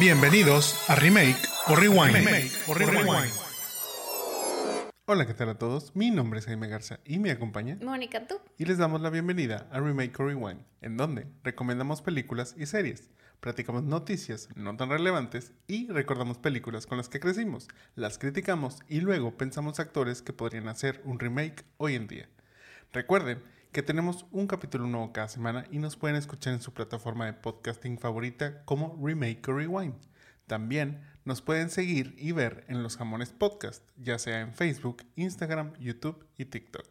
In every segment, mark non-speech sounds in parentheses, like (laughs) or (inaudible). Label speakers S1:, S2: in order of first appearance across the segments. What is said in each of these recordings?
S1: Bienvenidos a Remake o Rewind. Hola, ¿qué tal a todos? Mi nombre es Jaime Garza y me acompaña
S2: Mónica, ¿tú?
S1: y les damos la bienvenida a Remake o Rewind, en donde recomendamos películas y series, platicamos noticias no tan relevantes y recordamos películas con las que crecimos, las criticamos y luego pensamos actores que podrían hacer un remake hoy en día. Recuerden que tenemos un capítulo nuevo cada semana y nos pueden escuchar en su plataforma de podcasting favorita como Remake Rewind. También nos pueden seguir y ver en los jamones podcast, ya sea en Facebook, Instagram, YouTube y TikTok.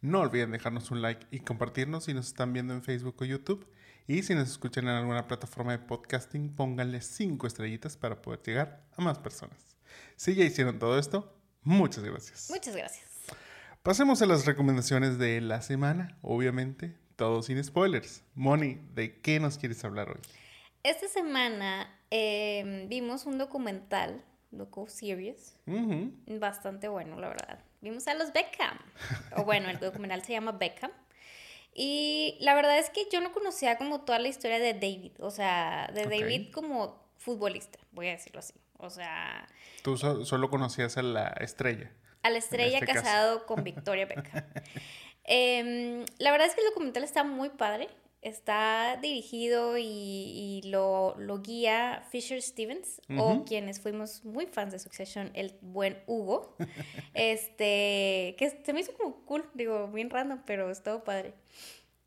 S1: No olviden dejarnos un like y compartirnos si nos están viendo en Facebook o YouTube. Y si nos escuchan en alguna plataforma de podcasting, pónganle 5 estrellitas para poder llegar a más personas. Si ya hicieron todo esto, muchas gracias.
S2: Muchas gracias.
S1: Pasemos a las recomendaciones de la semana, obviamente, todo sin spoilers. Moni, ¿de qué nos quieres hablar hoy?
S2: Esta semana eh, vimos un documental, docu-series, bastante bueno, la verdad. Vimos a los Beckham. O bueno, el documental se llama Beckham. Y la verdad es que yo no conocía como toda la historia de David. O sea, de. David como futbolista, voy a decirlo así. O sea,
S1: Tú so- solo conocías a la estrella.
S2: A la estrella
S1: este caso.
S2: casado con (laughs) Victoria Beckham. Em, la verdad es que el documental está muy padre. Está dirigido y, y lo, lo guía Fisher Stevens, o quienes fuimos muy fans de Succession, el buen Hugo. (laughs) este, que se me hizo como cool, digo, bien random, pero estuvo padre.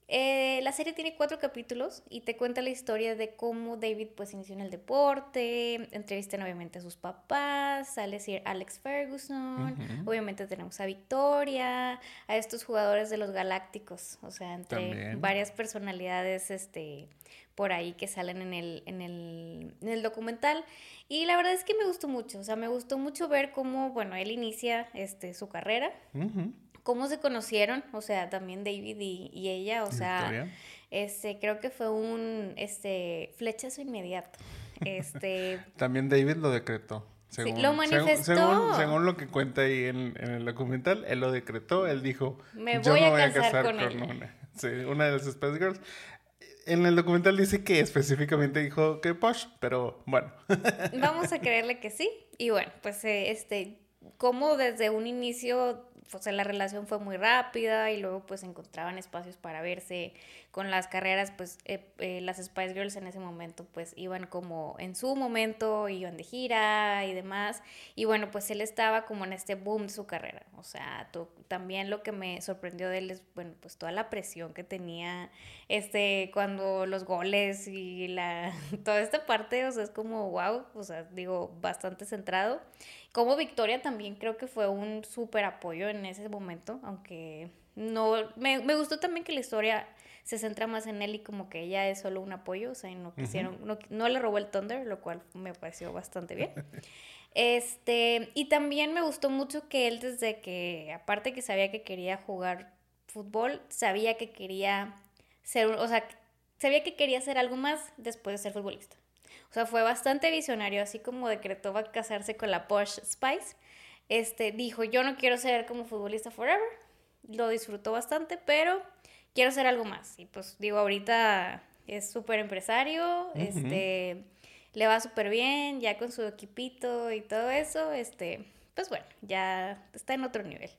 S2: Eh, la serie tiene cuatro capítulos y te cuenta la historia de cómo David pues inició en el deporte, entrevistan obviamente a sus papás, sale Sir Alex Ferguson, obviamente tenemos a Victoria, a estos jugadores de los Galácticos, o sea, entre
S1: También.
S2: varias personalidades este, por ahí que salen en el, en, el, en el documental. Y la verdad es que me gustó mucho, o sea, me gustó mucho ver cómo, bueno, él inicia este, su carrera
S1: Ujú.
S2: Cómo se conocieron, o sea, también David y, y ella, o sea,
S1: Victoria.
S2: este, creo que fue un, este, flechazo inmediato, este, (laughs)
S1: También David lo decretó.
S2: Sí,
S1: Según,
S2: lo manifestó.
S1: Según, según lo que cuenta ahí en, en el documental, él lo decretó. Él dijo:
S2: Me
S1: Yo
S2: voy
S1: me
S2: a
S1: voy a
S2: casar
S1: casar
S2: con
S1: con,
S2: ella".
S1: una. Sí, una de las Spice Girls. En el documental dice que específicamente dijo que Posh, pero bueno.
S2: vamos a (laughs) creerle que sí, y bueno, pues, eh, este, como desde un inicio, o sea, la relación fue muy rápida y luego pues encontraban espacios para verse con las carreras, pues eh, eh, las Spice Girls en ese momento pues iban como en su momento, iban de gira y demás, y bueno, pues él estaba como en este boom de su carrera, o sea, to- también lo que me sorprendió de él es, bueno, pues toda la presión que tenía, este, cuando los goles y la, (laughs) toda esta parte, o sea, es como, wow, o sea, digo, bastante centrado. Como Victoria también creo que fue un súper apoyo en ese momento, aunque no, me, me gustó también que la historia se centra más en él y como que ella es solo un apoyo, o sea, y no quisieron, no, no le robó el Thunder, lo cual me pareció bastante bien. (laughs) Este, y también me gustó mucho que él desde que, aparte que sabía que quería jugar fútbol, sabía que quería ser, o sea, sabía que quería hacer algo más después de ser futbolista. O sea, fue bastante visionario, así como decretó va a casarse con la Posh Spice. Este, dijo, yo no quiero ser como futbolista forever. Lo disfrutó bastante, pero quiero hacer algo más. Y pues digo, ahorita es súper empresario, este, le va súper bien, ya con su equipito y todo eso, este, pues bueno, ya está en otro nivel.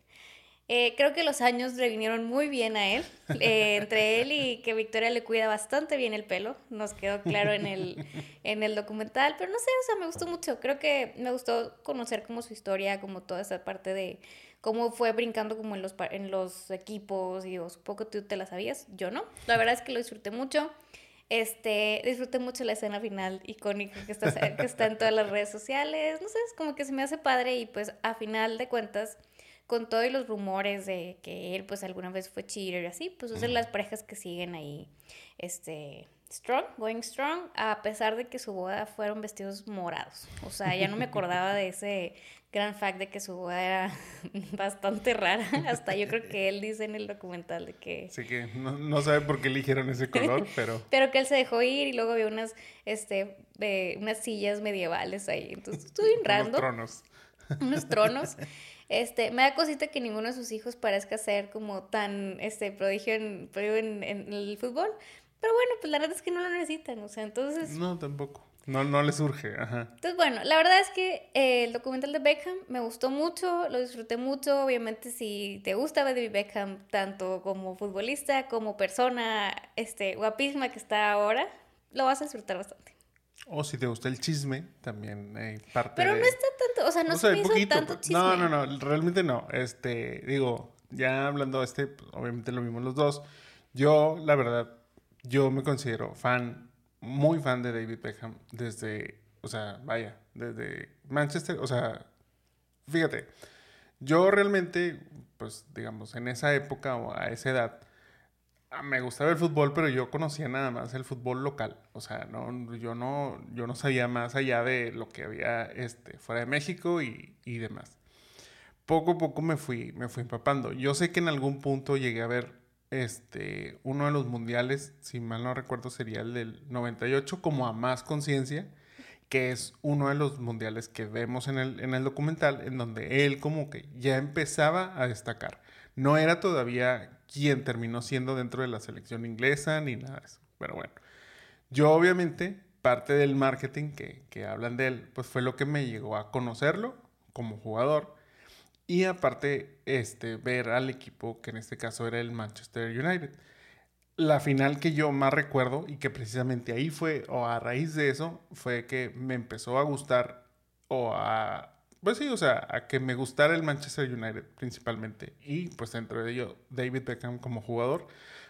S2: Eh, creo que los años le vinieron muy bien a él, eh, entre él y que Victoria le cuida bastante bien el pelo, nos quedó claro en el, en el documental, pero no sé, o sea, me gustó mucho, creo que me gustó conocer como su historia, como toda esa parte de cómo fue brincando como en los, en los equipos, y digo, supongo que tú te la sabías, yo no, la verdad es que lo disfruté mucho, este, disfruté mucho la escena final icónica que está, que está en todas las redes sociales, no sé, es como que se me hace padre y pues a final de cuentas con todos los rumores de que él pues alguna vez fue cheater y así, pues es de las parejas que siguen ahí, este, strong, going strong, a pesar de que su boda fueron vestidos morados. O sea, ya no me acordaba de ese gran fact de que su boda era (laughs) bastante rara. Hasta yo creo que él dice en el documental de que...
S1: Así que no, no sabe por qué eligieron ese color, (laughs) pero
S2: Pero que él se dejó ir y luego había unas, este, eh, unas sillas medievales ahí. Entonces estuvo bien (laughs)
S1: unos
S2: random.
S1: tronos.
S2: unos tronos. Este, me da cosita que ninguno de sus hijos parezca ser como tan este prodigio en, prodigio en, en el fútbol. Pero bueno, pues la verdad es que no lo necesitan, o sea, entonces
S1: No, tampoco. No, no le surge, ajá.
S2: Entonces, bueno, la verdad es que eh, el documental de Beckham me gustó mucho, lo disfruté mucho. Obviamente, si te gusta David Beckham, tanto como futbolista como persona este, guapísima que está ahora, lo vas a disfrutar bastante.
S1: O si te gusta el chisme, también hay parte
S2: Pero no está tanto, o sea, no se me hizo tanto chisme.
S1: No, no, no, realmente no. Este, digo, ya hablando de este, pues, obviamente lo vimos los dos. Yo, la verdad, yo me considero fan muy fan de David Beckham desde, o sea, vaya, desde Manchester, o sea, fíjate, yo realmente, pues digamos, en esa época o a esa edad, me gustaba el fútbol, pero yo conocía nada más el fútbol local, o sea, no, yo no, yo no sabía más allá de lo que había este, fuera de México y, y demás. Poco a poco me fui, me fui empapando. Yo sé que en algún punto llegué a ver este, uno de los mundiales, si mal no recuerdo, sería el del 98, como a más conciencia, que es uno de los mundiales que vemos en el, en el documental, en donde él como que ya empezaba a destacar. No era todavía quien terminó siendo dentro de la selección inglesa ni nada de eso. Pero bueno, yo obviamente, parte del marketing que, que hablan de él, pues fue lo que me llegó a conocerlo como jugador y aparte, este, ver al equipo que en este caso era el Manchester United. La final que yo más recuerdo y que precisamente ahí fue, o a raíz de eso, fue que me empezó a gustar, o a, pues sí, o sea, a que me gustara el Manchester United principalmente. Y pues dentro de ello, David Beckham como jugador,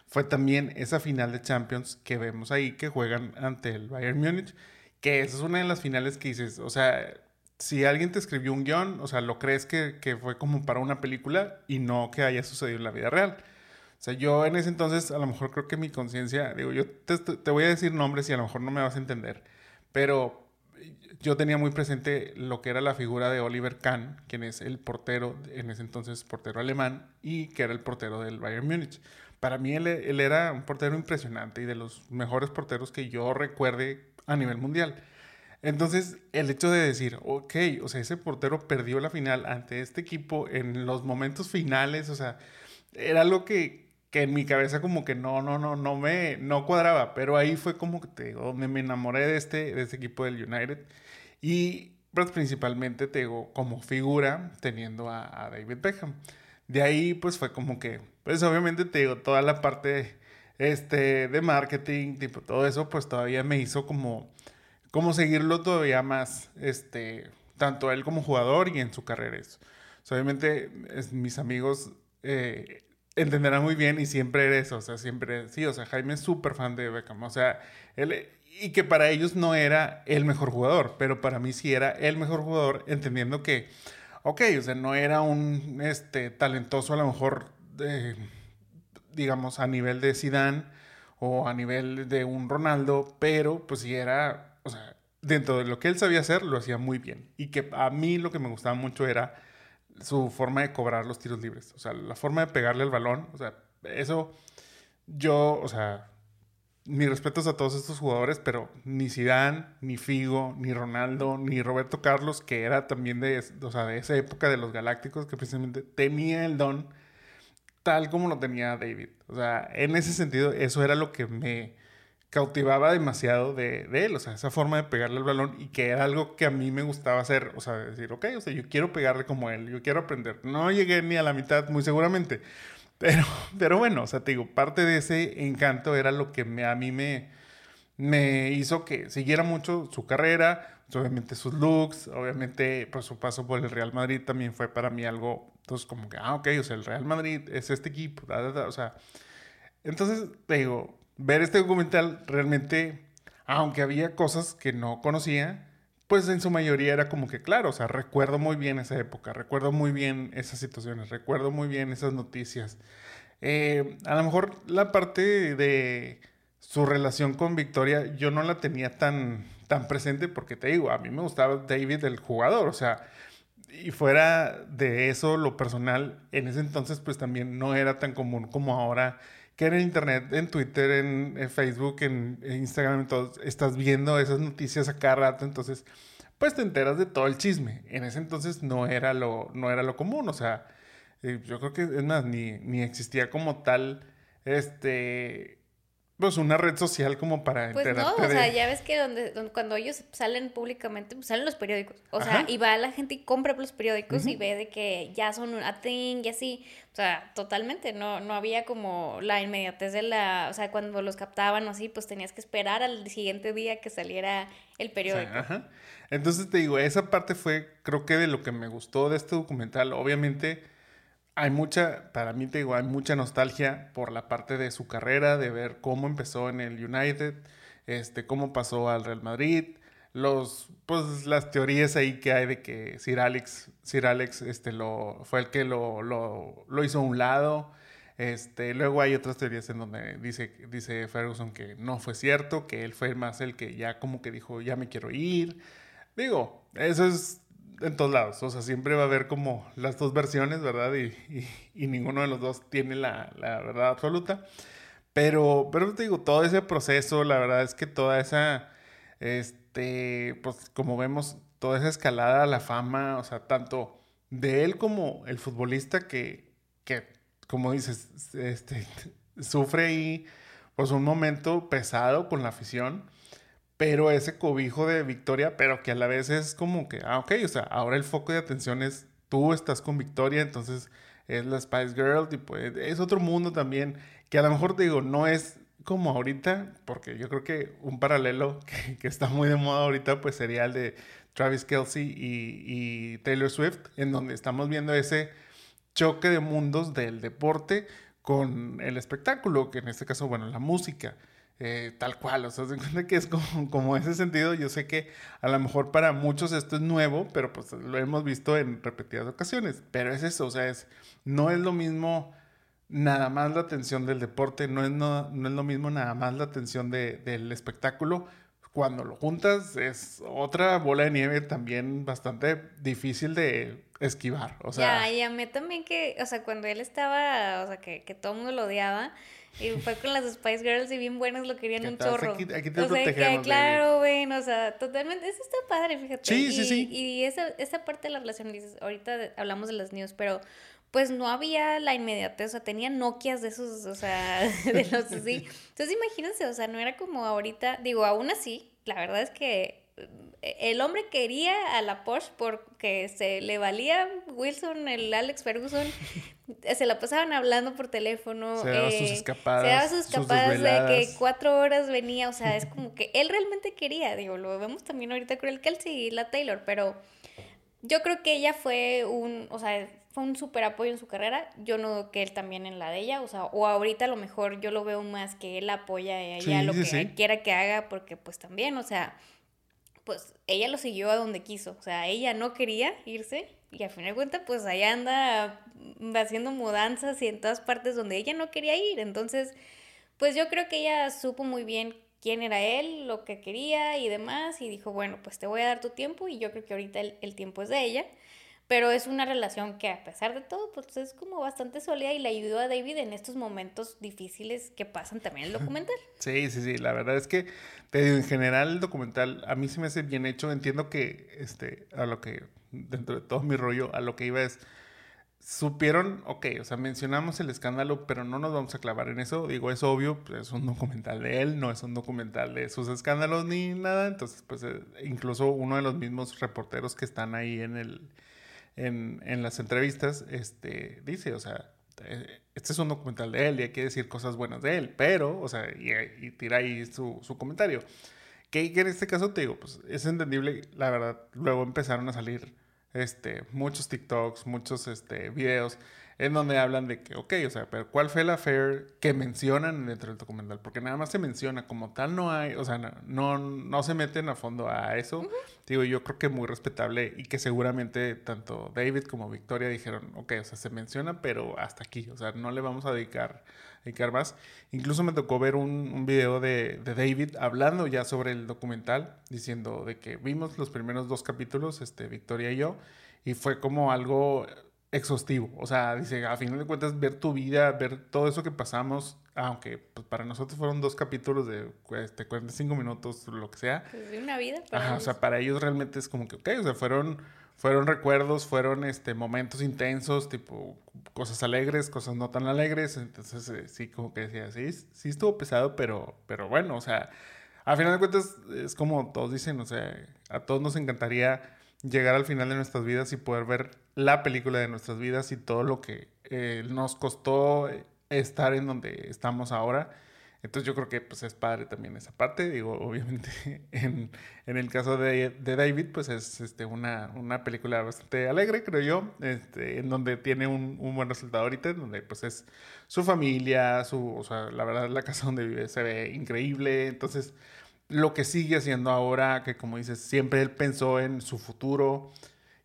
S1: fue también esa final de Champions que vemos ahí, que juegan ante el Bayern Múnich, que esa es una de las finales que dices, o sea, si alguien te escribió un guion, o sea, lo crees que, que, fue como para una película y no que haya sucedido en la vida real. O sea, yo en ese entonces a lo mejor creo que mi conciencia, digo, yo te, te, voy a decir nombres y a lo mejor no me vas a entender, pero yo tenía muy presente lo que era la figura de Oliver Kahn, quien es el portero, en ese entonces portero alemán, y que era el portero del Bayern Múnich. Para mí él, él era un portero impresionante y de los mejores porteros que yo recuerde a nivel mundial. Entonces, el hecho de decir, ok, o sea, ese portero perdió la final ante este equipo en los momentos finales, o sea, era lo que, que en mi cabeza como que no, no, no, no me, no cuadraba, pero ahí fue como que te digo, me, me enamoré de este, de este equipo del United y pues principalmente te digo, como figura teniendo a, David Beckham. De ahí pues fue como que, pues obviamente te digo, toda la parte este, de marketing, tipo todo eso, pues todavía me hizo como cómo seguirlo todavía más, este, tanto él como jugador y en su carrera. Eso. obviamente mis amigos eh, entenderán muy bien y siempre eres, o sea, siempre, sí, o sea, Jaime es súper fan de Beckham, o sea, él, y que para ellos no era el mejor jugador, pero para mí sí era el mejor jugador, entendiendo que, ok, o sea, no era un, este, talentoso a lo mejor, digamos, a nivel de Zidane o a nivel de un Ronaldo, pero pues sí era o sea, dentro de lo que él sabía hacer, lo hacía muy bien. Y que a mí lo que me gustaba mucho era su forma de cobrar los tiros libres. O sea, la forma de pegarle el balón. O sea, eso yo, o sea, mis respetos a todos estos jugadores, pero ni Zidane, ni Figo, ni Ronaldo, ni Roberto Carlos, que era también de, o sea, de esa época de los Galácticos, que precisamente tenía el don tal como lo tenía David. O sea, en ese sentido, eso era lo que me, cautivaba demasiado de, de, él, o sea, esa forma de pegarle el balón y que era algo que a mí me gustaba hacer, o sea, decir, ok, o sea, yo quiero pegarle como él, yo quiero aprender. No llegué ni a la mitad, muy seguramente, (laughs) pero, pero bueno, o sea, te digo, parte de ese encanto era lo que me, a mí me, me hizo que siguiera mucho su carrera, pues, obviamente sus looks, obviamente pues su paso por el Real Madrid también fue para mí algo, entonces como que, ah, ok, o sea, el Real Madrid es este equipo, o sea, entonces te digo, ver este documental realmente, aunque había cosas que no conocía, pues en su mayoría era como que claro, o sea, recuerdo muy bien esa época, recuerdo muy bien esas situaciones, recuerdo muy bien esas noticias. Eh, a lo mejor la parte de su relación con Victoria yo no la tenía tan, tan presente porque te digo, a mí me gustaba David el jugador, o sea, y fuera de eso, lo personal, en ese entonces pues también no era tan común como ahora que en internet, en Twitter, en, Facebook, en, Instagram, en todo, estás viendo esas noticias a cada rato, entonces, pues te enteras de todo el chisme. En ese entonces no era lo, no era lo común, o sea, eh, yo creo que, es más, ni, ni existía como tal, este, pues una red social como para
S2: pues no, o sea, ya ves que donde, cuando ellos salen públicamente, pues salen los periódicos. O sea, y va la gente y compra los periódicos y ve de que ya son un thing y así. O sea, totalmente, no, no había como la inmediatez de la, o sea, cuando los captaban así, pues tenías que esperar al siguiente día que saliera el periódico.
S1: ajá. Entonces te digo, esa parte fue, creo que de lo que me gustó de este documental, obviamente hay mucha, para mí te digo, hay mucha nostalgia por la parte de su carrera, de ver cómo empezó en el United, este, cómo pasó al Real Madrid, los, pues las teorías ahí que hay de que Sir Alex, Sir Alex, este, lo, fue el que lo, lo, lo hizo a un lado. Este, luego hay otras teorías en donde dice, dice Ferguson que no fue cierto, que él fue más el que ya como que dijo, ya me quiero ir. Digo, eso es en todos lados. O sea, siempre va a haber como las dos versiones, ¿verdad? Y, y, ninguno de los dos tiene la, la, verdad absoluta. Pero, pero te digo, todo ese proceso, la verdad es que toda esa, este, pues como vemos, toda esa escalada a la fama, o sea, tanto de él como el futbolista que, que como dices, este, (laughs) sufre ahí, pues un momento pesado con la afición pero ese cobijo de Victoria, pero que a la vez es como que, ah, ok, o sea, ahora el foco de atención es tú estás con Victoria, entonces es la Spice Girl, y pues es otro mundo también, que a lo mejor te digo, no es como ahorita, porque yo creo que un paralelo (laughs) que, está muy de moda ahorita, pues sería el de Travis Kelsey y, y Taylor Swift, en donde estamos viendo ese choque de mundos del deporte con el espectáculo, que en este caso, bueno, la música. Eh, tal cual, o sea, se cuenta que es como, ese sentido, yo sé que a lo mejor para muchos esto es nuevo, pero pues lo hemos visto en repetidas ocasiones, pero es eso, o sea, es, no es lo mismo nada más la atención del deporte, no es, no, no es lo mismo nada más la atención de, del espectáculo, cuando lo juntas es otra bola de nieve también bastante difícil de esquivar, o sea...
S2: Ya, y también que, o sea, cuando él estaba, o sea, que, que todo mundo lo odiaba, y fue con las Spice Girls y bien buenas lo querían un chorro. Aquí, aquí te o sea, que, claro, ven, o sea, totalmente, eso está padre, fíjate.
S1: Sí, sí, sí.
S2: Y esa, esa parte de la relación, dices, ahorita hablamos de las news, pero pues no había la inmediatez, o sea, tenía Nokias de esos, o sea, (laughs) de los así. Entonces imagínense, o sea, no era como ahorita, digo, aún así, la verdad es que el hombre quería a la Porsche porque se le valía Wilson, el Alex Ferguson, se la pasaban hablando por teléfono.
S1: Se daba sus eh, escapadas. Se daba
S2: sus escapadas de que cuatro horas venía, o sea, es como que él realmente quería, digo, lo vemos también ahorita con el Kelsey y la Taylor, pero yo creo que ella fue un, o sea, fue un súper apoyo en su carrera. Yo no que él también en la de ella, o sea, o ahorita a lo mejor yo lo veo más que él apoya a ella lo que quiera que haga, porque pues también, o sea, pues ella lo siguió a donde quiso. O sea, ella no quería irse y al final de cuentas, pues allá anda haciendo mudanzas y en todas partes donde ella no quería ir. Entonces, pues yo creo que ella supo muy bien quién era él, lo que quería y demás. Y dijo, bueno, pues te voy a dar tu tiempo y yo creo que ahorita el, el tiempo es de ella. Pero es una relación que a pesar de todo, pues es como bastante sólida y le ayudó a David en estos momentos difíciles que pasan también en el documental. (laughs)
S1: Sí, sí, sí. La verdad es que en general el documental a mí se me hace bien hecho. Entiendo que este, a lo que, dentro de todo mi rollo, a lo que iba es supieron, ok, o sea, mencionamos el escándalo, pero no nos vamos a clavar en eso. Digo, es obvio, pues, es un documental de él, no es un documental de sus escándalos ni nada. Entonces, pues, eh, incluso uno de los mismos reporteros que están ahí en el, en, en las entrevistas, este, dice, o sea, eh, este es un documental de él y hay que decir cosas buenas de él, pero, o sea, y, tira ahí su, su comentario. Que, que, en este caso te digo, pues es entendible, la verdad, luego empezaron a salir este, muchos TikToks, muchos este, videos en donde hablan de que, ok, o sea, pero ¿cuál fue el affair que mencionan dentro del documental? Porque nada más se menciona, como tal no hay, o sea, no, no, se meten a fondo a eso. Digo, yo creo que muy respetable y que seguramente tanto David como Victoria dijeron, ok, o sea, se menciona, pero hasta aquí, o sea, no le vamos a dedicar, dedicar más. Incluso me tocó ver un, un video de, de, David hablando ya sobre el documental, diciendo de que vimos los primeros dos capítulos, este, Victoria y yo, y fue como algo exhaustivo. O sea, dice, a final de cuentas, ver tu vida, ver todo eso que pasamos, aunque pues, para nosotros fueron dos capítulos de este, 45 minutos, lo que sea.
S2: Pues de una vida.
S1: Ajá, o sea, para ellos realmente es como que, ok, o sea, fueron, fueron recuerdos, fueron este, momentos intensos, tipo cosas alegres, cosas no tan alegres. Entonces, eh, sí, como que decía, sí, sí estuvo pesado, pero, pero bueno, o sea, a final de cuentas es como todos dicen, o sea, a todos nos encantaría llegar al final de nuestras vidas y poder ver la película de nuestras vidas y todo lo que eh, nos costó estar en donde estamos ahora. Entonces yo creo que pues es padre también esa parte. Digo, (laughs) obviamente en, en el caso de, de, David, pues es este, una, una, película bastante alegre, creo yo, este, en donde tiene un, un, buen resultado ahorita, en donde pues es su familia, su, o sea, la verdad la casa donde vive se ve increíble. Entonces lo que sigue haciendo ahora, que como dices, siempre él pensó en su futuro,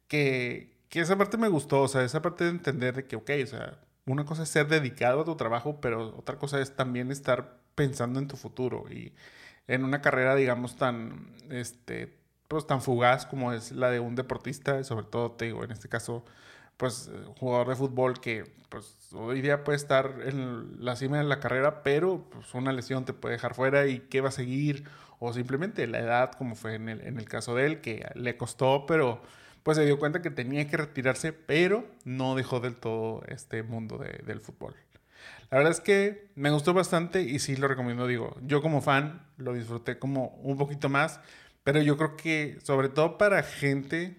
S1: que, que esa parte me gustó, o sea, esa parte de entender de que, ok, o sea, una cosa es ser dedicado a tu trabajo, pero otra cosa es también estar pensando en tu futuro y en una carrera, digamos, tan, este, pues tan fugaz como es la de un deportista, sobre todo, te digo, en este caso, pues jugador de fútbol que pues hoy día puede estar en la cima de la carrera, pero pues una lesión te puede dejar fuera y qué va a seguir o simplemente la edad como fue en el, en el caso de él que le costó, pero pues se dio cuenta que tenía que retirarse, pero no dejó del todo este mundo de, del fútbol. La verdad es que me gustó bastante y sí lo recomiendo, digo, yo como fan lo disfruté como un poquito más, pero yo creo que sobre todo para gente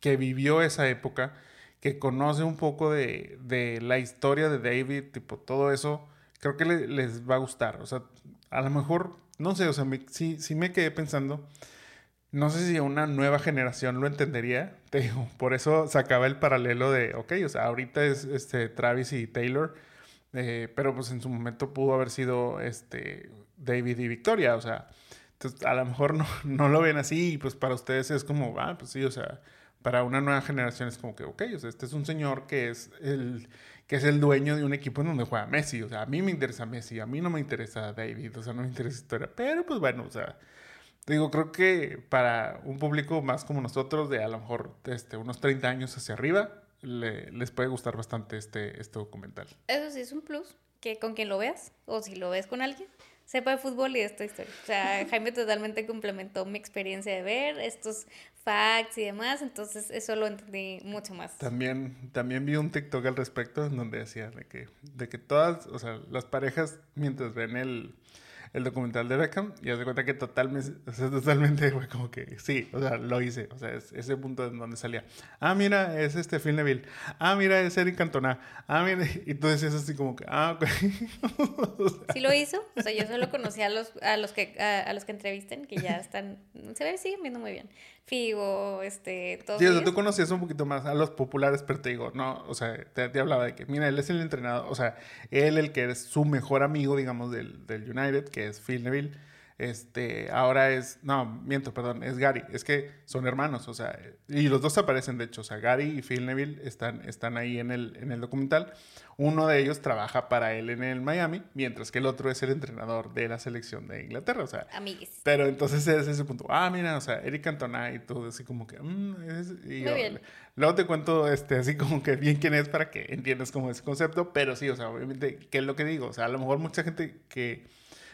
S1: que vivió esa época, que conoce un poco de, de la historia de David, tipo todo eso, creo que les va a gustar. O sea, a lo mejor, no sé, o sea, sí, sí me quedé pensando no sé si una nueva generación lo entendería. (laughs) Te digo, por eso sacaba el paralelo de, ok, o sea, ahorita es este, Travis y Taylor, eh, pero pues en su momento pudo haber sido este, David y Victoria, o sea, a lo mejor no, (laughs) no lo ven así y pues para ustedes es como, ah, pues sí, o sea, para una nueva generación es como que, ok, o sea, este es un señor que es el que es el dueño de un equipo en donde juega Messi, o sea, a mí me interesa Messi, a mí no me interesa David, o sea, no me interesa historia, pero pues bueno, o sea, Digo, creo que para un público más como nosotros, de a lo mejor este, unos 30 años hacia arriba, les puede gustar bastante este, este documental.
S2: Eso sí es un plus, que con quien lo veas, o si lo ves con alguien, sepa de fútbol y de esta historia. O sea, Jaime totalmente complementó mi experiencia de ver estos facts y demás, entonces eso lo entendí mucho más.
S1: También, también vi un TikTok al respecto en donde decía de que, de que todas, o sea, las parejas mientras ven el el documental de Beckham y haz de cuenta que totalmente, o sea, (laughs) totalmente fue como que sí, o sea, lo hice, o sea, es ese punto en donde salía, ah, mira, es este Phil Neville, ah, mira, es Eric Cantona, ah, mira, (laughs) y tú decías así como que, ah, ok. (laughs)
S2: ¿Sí lo hizo? O sea, yo solo conocí a los, a los que, a, los que entrevisten, que ya están, se ve, siguen viendo muy bien. Figo, este,
S1: todo. Sí, o sea, tú conocías un poquito más a los populares, pero te digo, no, o sea, te, hablaba de que, mira, él es el entrenador, o sea, él el que es su mejor amigo, digamos, del, del United, que es Phil Neville. Este, ahora es, no, miento, perdón, es Gary. Es que son hermanos, o sea, y los dos aparecen, de hecho, o sea, Gary y Phil Neville están, están ahí en el, en el documental. Uno de ellos trabaja para él en el Miami, mientras que el otro es el entrenador de la selección de Inglaterra, o sea.
S2: Amigues.
S1: Pero entonces es ese punto, ah, mira, o sea, Eric Cantona y todo así como que, mm, y Muy bien. Luego te cuento, este, así como que bien quién es para que entiendas como ese concepto, pero sí, o sea, obviamente, ¿qué es lo que digo? O sea, a lo mejor mucha gente que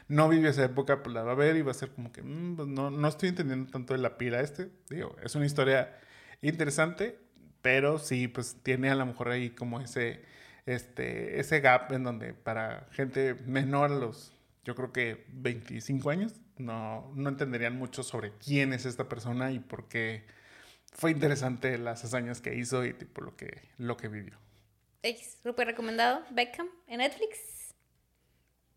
S1: no vive esa época, pues la va a ver y va a ser como que, mm, pues no, no estoy entendiendo tanto de la pila este. Digo, es una historia interesante, pero sí, pues tiene a lo mejor ahí como ese, este, ese gap en donde para gente menor a los, yo creo que 25 años, no, no entenderían mucho sobre quién es esta persona y por qué fue interesante las hazañas que hizo y tipo lo que, lo que vivió.
S2: X, grupo recomendado, Beckham, en Netflix.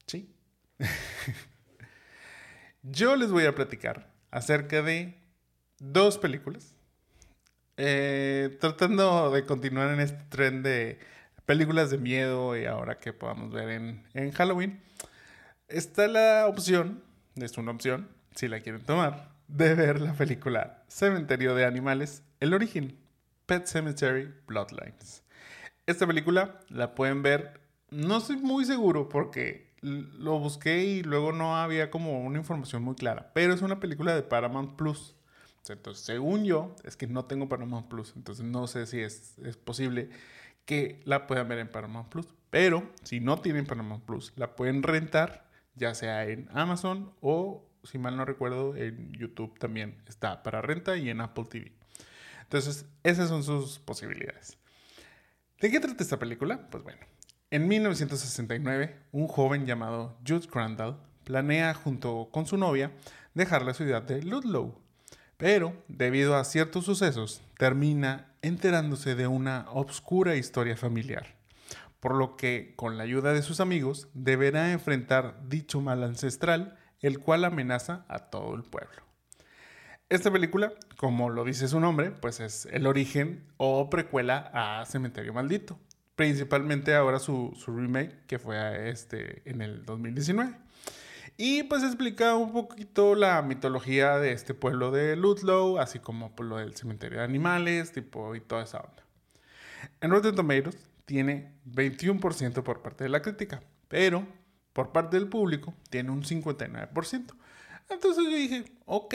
S1: Sí. (laughs) Yo les voy a platicar acerca de dos películas. Eh, tratando de continuar en este tren de películas de miedo y ahora que podamos ver en, en Halloween. Está la opción, es una opción, si la quieren tomar, de ver la película Cementerio de Animales, el origen, Pet Cemetery Bloodlines. Esta película la pueden ver, no estoy muy seguro porque lo busqué y luego no había como una información muy clara. Pero es una película de Paramount Plus. Entonces, según yo, es que no tengo Paramount Plus. Entonces, no sé si es, es posible que la puedan ver en Paramount Plus. Pero si no tienen Paramount Plus, la pueden rentar, ya sea en Amazon o, si mal no recuerdo, en YouTube también está para renta y en Apple TV. Entonces, esas son sus posibilidades. ¿De qué trata esta película? Pues bueno, en 1969, un joven llamado Jude Crandall planea junto con su novia dejar la ciudad de Ludlow, pero debido a ciertos sucesos termina enterándose de una obscura historia familiar, por lo que con la ayuda de sus amigos deberá enfrentar dicho mal ancestral, el cual amenaza a todo el pueblo. Esta película, como lo dice su nombre, pues es el origen o precuela a Cementerio Maldito. Principalmente ahora su, remake, que fue este, en el 2019. Y pues explica un poquito la mitología de este pueblo de Ludlow, así como por pues, lo del cementerio de animales, tipo y toda esa onda. En Rotten Tomatoes tiene 21% por parte de la crítica, pero por parte del público tiene un 59%. Entonces yo dije, ok,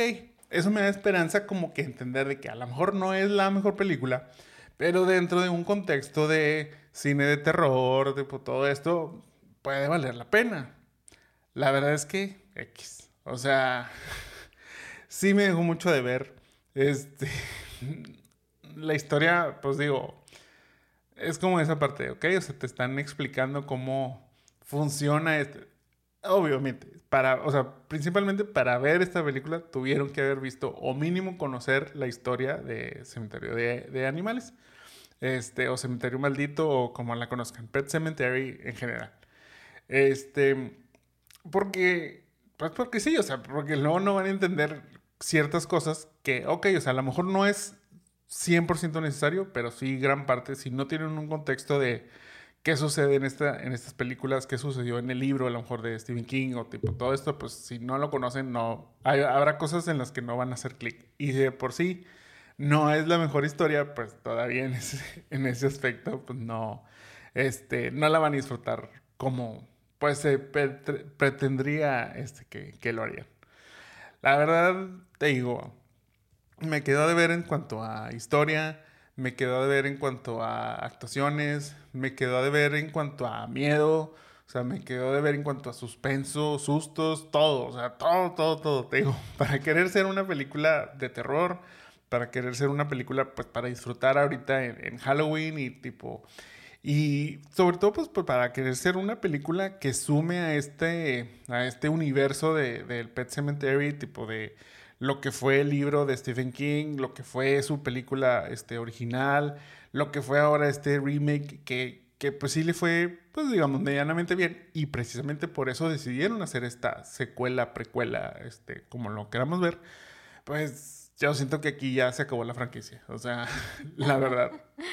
S1: eso me da esperanza como que entender de que a lo mejor no es la mejor película, pero dentro de un contexto de cine de terror, pues, todo esto, puede valer la pena. La verdad es que X. O sea, (laughs) sí me dejó mucho de ver. Este, (laughs) la historia, pues digo, es como esa parte, ¿ok? O sea, te están explicando cómo funciona este. Obviamente, para, o sea, principalmente para ver esta película tuvieron que haber visto o mínimo conocer la historia de Cementerio de, Animales, este, o Cementerio Maldito, o como la conozcan, Pet Cemetery en general. Este, porque, pues porque sí, o sea, porque luego no van a entender ciertas cosas que, ok, o sea, a lo mejor no es 100% necesario, pero sí gran parte, si no tienen un contexto de qué sucede en, esta, en estas películas, qué sucedió en el libro, a lo mejor de Stephen King o tipo todo esto, pues si no lo conocen, no, habrá cosas en las que no van a hacer clic. Y de por sí no es la mejor historia, pues todavía en ese, (laughs) en ese aspecto, pues no, este, no la van a disfrutar como pues se pretendría este, que, que lo harían. La verdad, te digo, me quedó de ver en cuanto a historia, me quedó de ver en cuanto a actuaciones, me quedó de ver en cuanto a miedo, o sea, me quedó de ver en cuanto a suspenso, sustos, todo, o sea, todo, todo, todo, te digo, (laughs) para querer ser una película de terror, para querer ser una película, pues para disfrutar ahorita en, Halloween y tipo, y sobre todo pues, pues, para querer ser una película que sume a este, a este universo de, del Pet Cemetery, tipo de lo que fue el libro de Stephen King, lo que fue su película este, original, lo que fue ahora este remake que, que pues sí le fue, pues digamos, medianamente bien. Y precisamente por eso decidieron hacer esta secuela, precuela, este, como lo queramos ver. Pues yo siento que aquí ya se acabó la franquicia. O sea, (laughs) la verdad.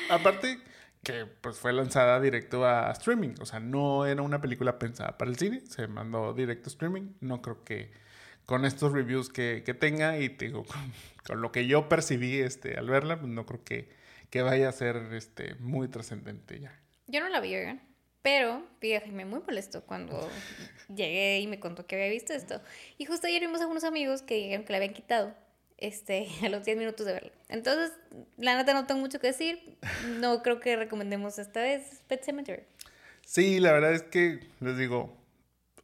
S1: Aparte que pues fue lanzada directo a streaming. O sea, no era una película pensada para el cine. Se mandó directo a streaming. No creo que con estos reviews que, tenga y te digo, con, lo que yo percibí este, al verla, pues no creo que, que vaya a ser este, muy trascendente ya.
S2: Yo no la vi, pero fíjate, me muy molesto cuando llegué y me contó que había visto esto. Y justo ayer vimos a unos amigos que dijeron que la habían quitado este, (laughs) a los 10 minutos de verla. Entonces, la neta no tengo mucho que decir. No creo que recomendemos esta vez Pet Cemetery.
S1: Sí, la verdad es que les digo,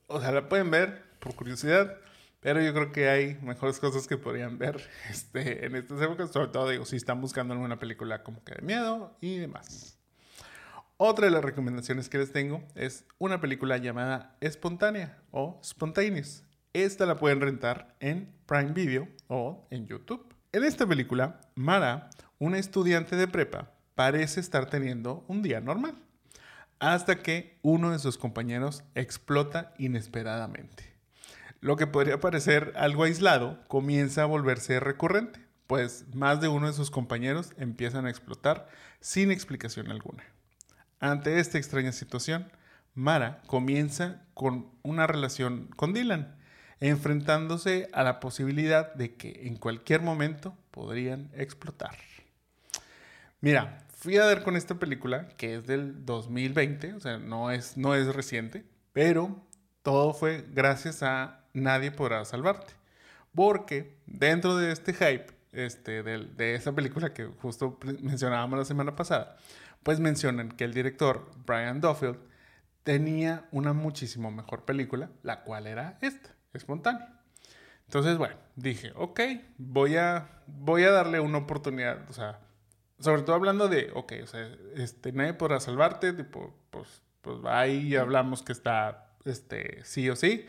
S1: o sea, la pueden ver por curiosidad. Pero yo creo que hay mejores cosas que podrían ver (laughs) este, en estas épocas, sobre todo digo, si están buscando alguna película como que de miedo y demás. Otra de las recomendaciones que les tengo es una película llamada Espontánea o Spontaneous. Esta la pueden rentar en Prime Video o en YouTube. En esta película, Mara, una estudiante de prepa, parece estar teniendo un día normal, hasta que uno de sus compañeros explota inesperadamente. Lo que podría parecer algo aislado comienza a volverse recurrente, pues más de uno de sus compañeros empiezan a explotar sin explicación alguna. Ante esta extraña situación, Mara comienza con una relación con Dylan, enfrentándose a la posibilidad de que en cualquier momento podrían explotar. Mira, fui a ver con esta película, que es del 2020, o sea, no es, no es reciente, pero todo fue gracias a nadie podrá salvarte. Porque dentro de este hype, este, de, de esa película que justo mencionábamos la semana pasada, pues mencionan que el director Brian Duffield tenía una muchísimo mejor película, la cual era esta, espontánea. Entonces, bueno, dije, ok, voy a, voy a darle una oportunidad, o sea, sobre todo hablando de, ok, o sea, este, nadie podrá salvarte, tipo, pues, pues ahí hablamos que está, este, sí o sí,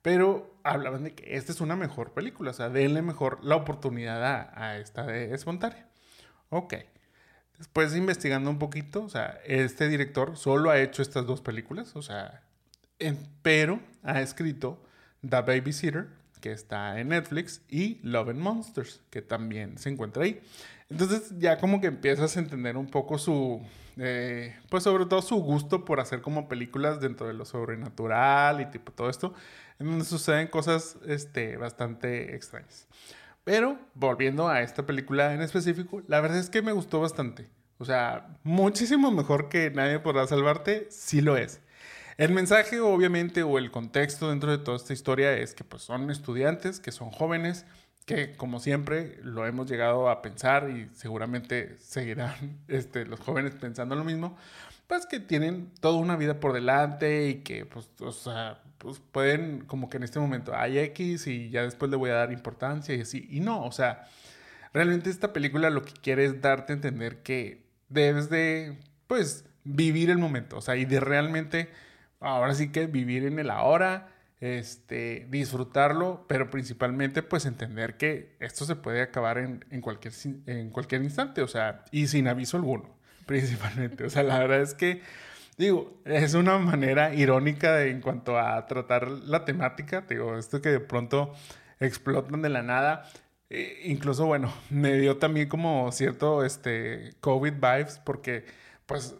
S1: pero hablaban de que esta es una mejor película, o sea, denle mejor la oportunidad a, a esta de espontánea. Ok. Después investigando un poquito, o sea, este director solo ha hecho estas dos películas, o sea, pero ha escrito The Babysitter, que está en Netflix, y Love and Monsters, que también se encuentra ahí. Entonces ya como que empiezas a entender un poco su, eh, pues sobre todo su gusto por hacer como películas dentro de lo sobrenatural y tipo todo esto, en donde suceden cosas este, bastante extrañas. Pero volviendo a esta película en específico, la verdad es que me gustó bastante. O sea, muchísimo mejor que Nadie podrá salvarte, sí lo es. El mensaje, obviamente, o el contexto dentro de toda esta historia es que pues, son estudiantes, que son jóvenes, que como siempre lo hemos llegado a pensar y seguramente seguirán (laughs) este, los jóvenes pensando lo mismo, pues que tienen toda una vida por delante y que pues, o sea, pues pueden como que en este momento hay X y ya después le voy a dar importancia y así. Y no, o sea, realmente esta película lo que quiere es darte a entender que debes de, pues, vivir el momento, o sea, y de realmente, ahora sí que vivir en el ahora, este, disfrutarlo, pero principalmente, pues, entender que esto se puede acabar en, en, cualquier, en cualquier instante, o sea, y sin aviso alguno, (laughs) principalmente. O sea, la verdad es que, digo, es una manera irónica en cuanto a tratar la temática, digo, esto que de pronto explotan de la nada. Eh, incluso, bueno, (laughs) me dio también como cierto este, COVID vibes porque, pues,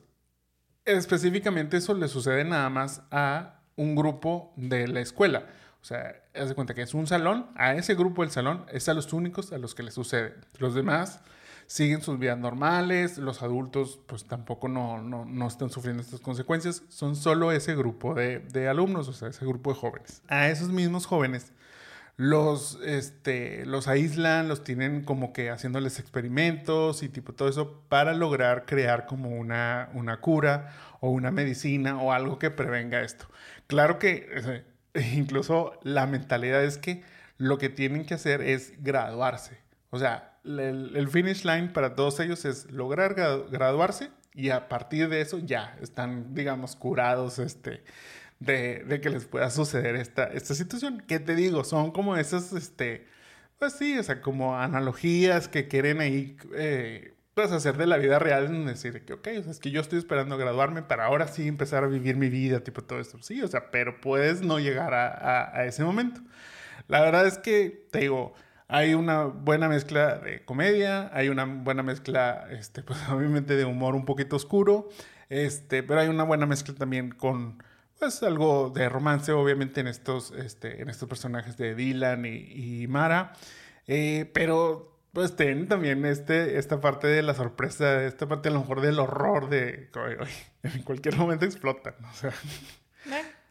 S1: específicamente eso le sucede nada más a un grupo de la escuela. O sea, haz de cuenta que es un salón, a ese grupo del salón es a los únicos a los que le sucede. Los demás siguen sus vidas normales, los adultos pues tampoco no, no, no están sufriendo estas consecuencias, son solo ese grupo de, de alumnos, o sea, ese grupo de jóvenes. A esos mismos jóvenes los, este, los aíslan, los tienen como que haciéndoles experimentos y tipo todo eso para lograr crear como una, una cura o una medicina o algo que prevenga esto. Claro que (laughs) incluso la mentalidad es que lo que tienen que hacer es graduarse. O sea, el, finish line para todos ellos es lograr graduarse y a partir de eso ya están, digamos, curados, este, de, que les pueda suceder esta, esta situación. Que te digo, son como esas, este, pues sí, o sea, como analogías que quieren ahí, eh, pues hacer de la vida real, en decir que, ok, o sea, es que yo estoy esperando graduarme para ahora sí empezar a vivir mi vida, tipo todo esto. Sí, o sea, pero puedes no llegar a, a, ese momento. La verdad es que, te digo, hay una buena mezcla de comedia, hay una buena mezcla, este, (laughs) pues obviamente de humor un poquito oscuro, este, pero hay una buena mezcla también con pues algo de romance, obviamente, en estos, este, en estos personajes de Dylan y, Mara. Eh, pero pues tienen también este, esta parte de la sorpresa, esta parte a lo mejor del horror de (laughs) en cualquier momento explotan. O sea.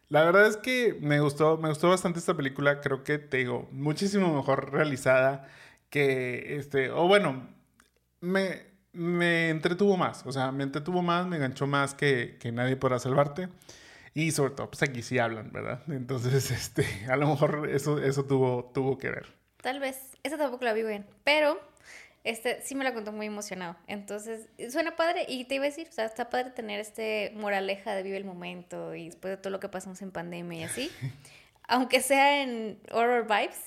S1: La verdad es que me gustó, me gustó bastante esta película. Creo que te digo, muchísimo mejor realizada que este. O bueno, me, me entretuvo más. O sea, me entretuvo más, me enganchó más que, que Nadie podrá salvarte. Y sobre todo, pues aquí sí hablan, ¿verdad? (laughs) Entonces, este, a lo mejor eso, eso tuvo, tuvo que ver.
S2: Tal vez. Esa tampoco la vi bien. Pero, este, sí me la contó muy emocionado. Entonces, suena padre. Y te iba a decir, o sea, está padre tener este moraleja de vive el momento y después de todo lo que pasamos en pandemia y así. (laughs) Aunque sea en horror vibes,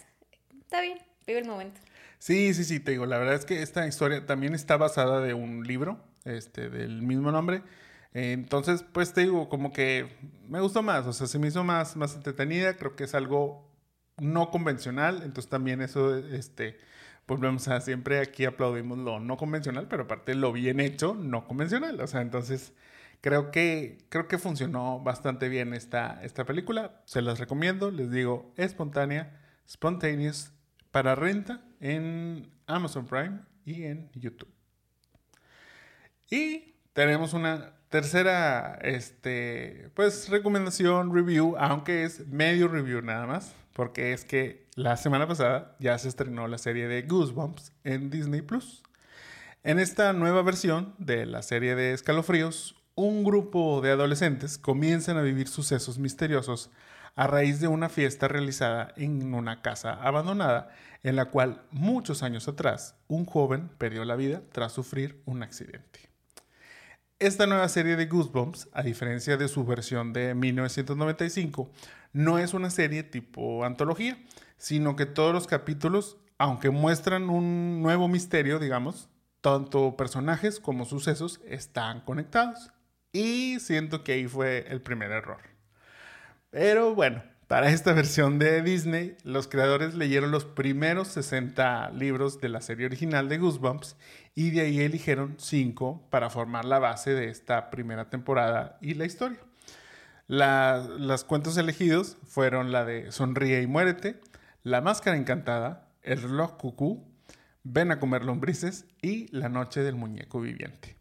S2: está bien, vive el momento.
S1: Sí, sí, sí, te digo, la verdad es que esta historia también está basada de un libro, este, del mismo nombre. Entonces, pues te digo, como que me gustó más, o sea, se me hizo más, más entretenida, creo que es algo no convencional, entonces también eso, este, volvemos a siempre aquí aplaudimos lo no convencional, pero aparte lo bien hecho, no convencional, o sea, entonces creo que, creo que funcionó bastante bien esta, esta película, se las recomiendo, les digo, espontánea, spontaneous, para renta en Amazon Prime y en YouTube. Y tenemos una tercera, este, pues recomendación, review, aunque es medio review nada más, porque es que la semana pasada ya se estrenó la serie de Goosebumps en Disney Plus. En esta nueva versión de la serie de Escalofríos, un grupo de adolescentes comienzan a vivir sucesos misteriosos a raíz de una fiesta realizada en una casa abandonada en la cual muchos años atrás un joven perdió la vida tras sufrir un accidente. Esta nueva serie de Goosebumps, a diferencia de su versión de 1995, no es una serie tipo antología, sino que todos los capítulos, aunque muestran un nuevo misterio, digamos, tanto personajes como sucesos están conectados. Y siento que ahí fue el primer error. Pero bueno, para esta versión de Disney, los creadores leyeron los primeros 60 libros de la serie original de Goosebumps y de ahí eligieron 5 para formar la base de esta primera temporada y la historia. las cuentos elegidos fueron la de Sonríe y Muérete, La Máscara Encantada, El Reloj Cucú, Ven a comer lombrices y La Noche del Muñeco Viviente.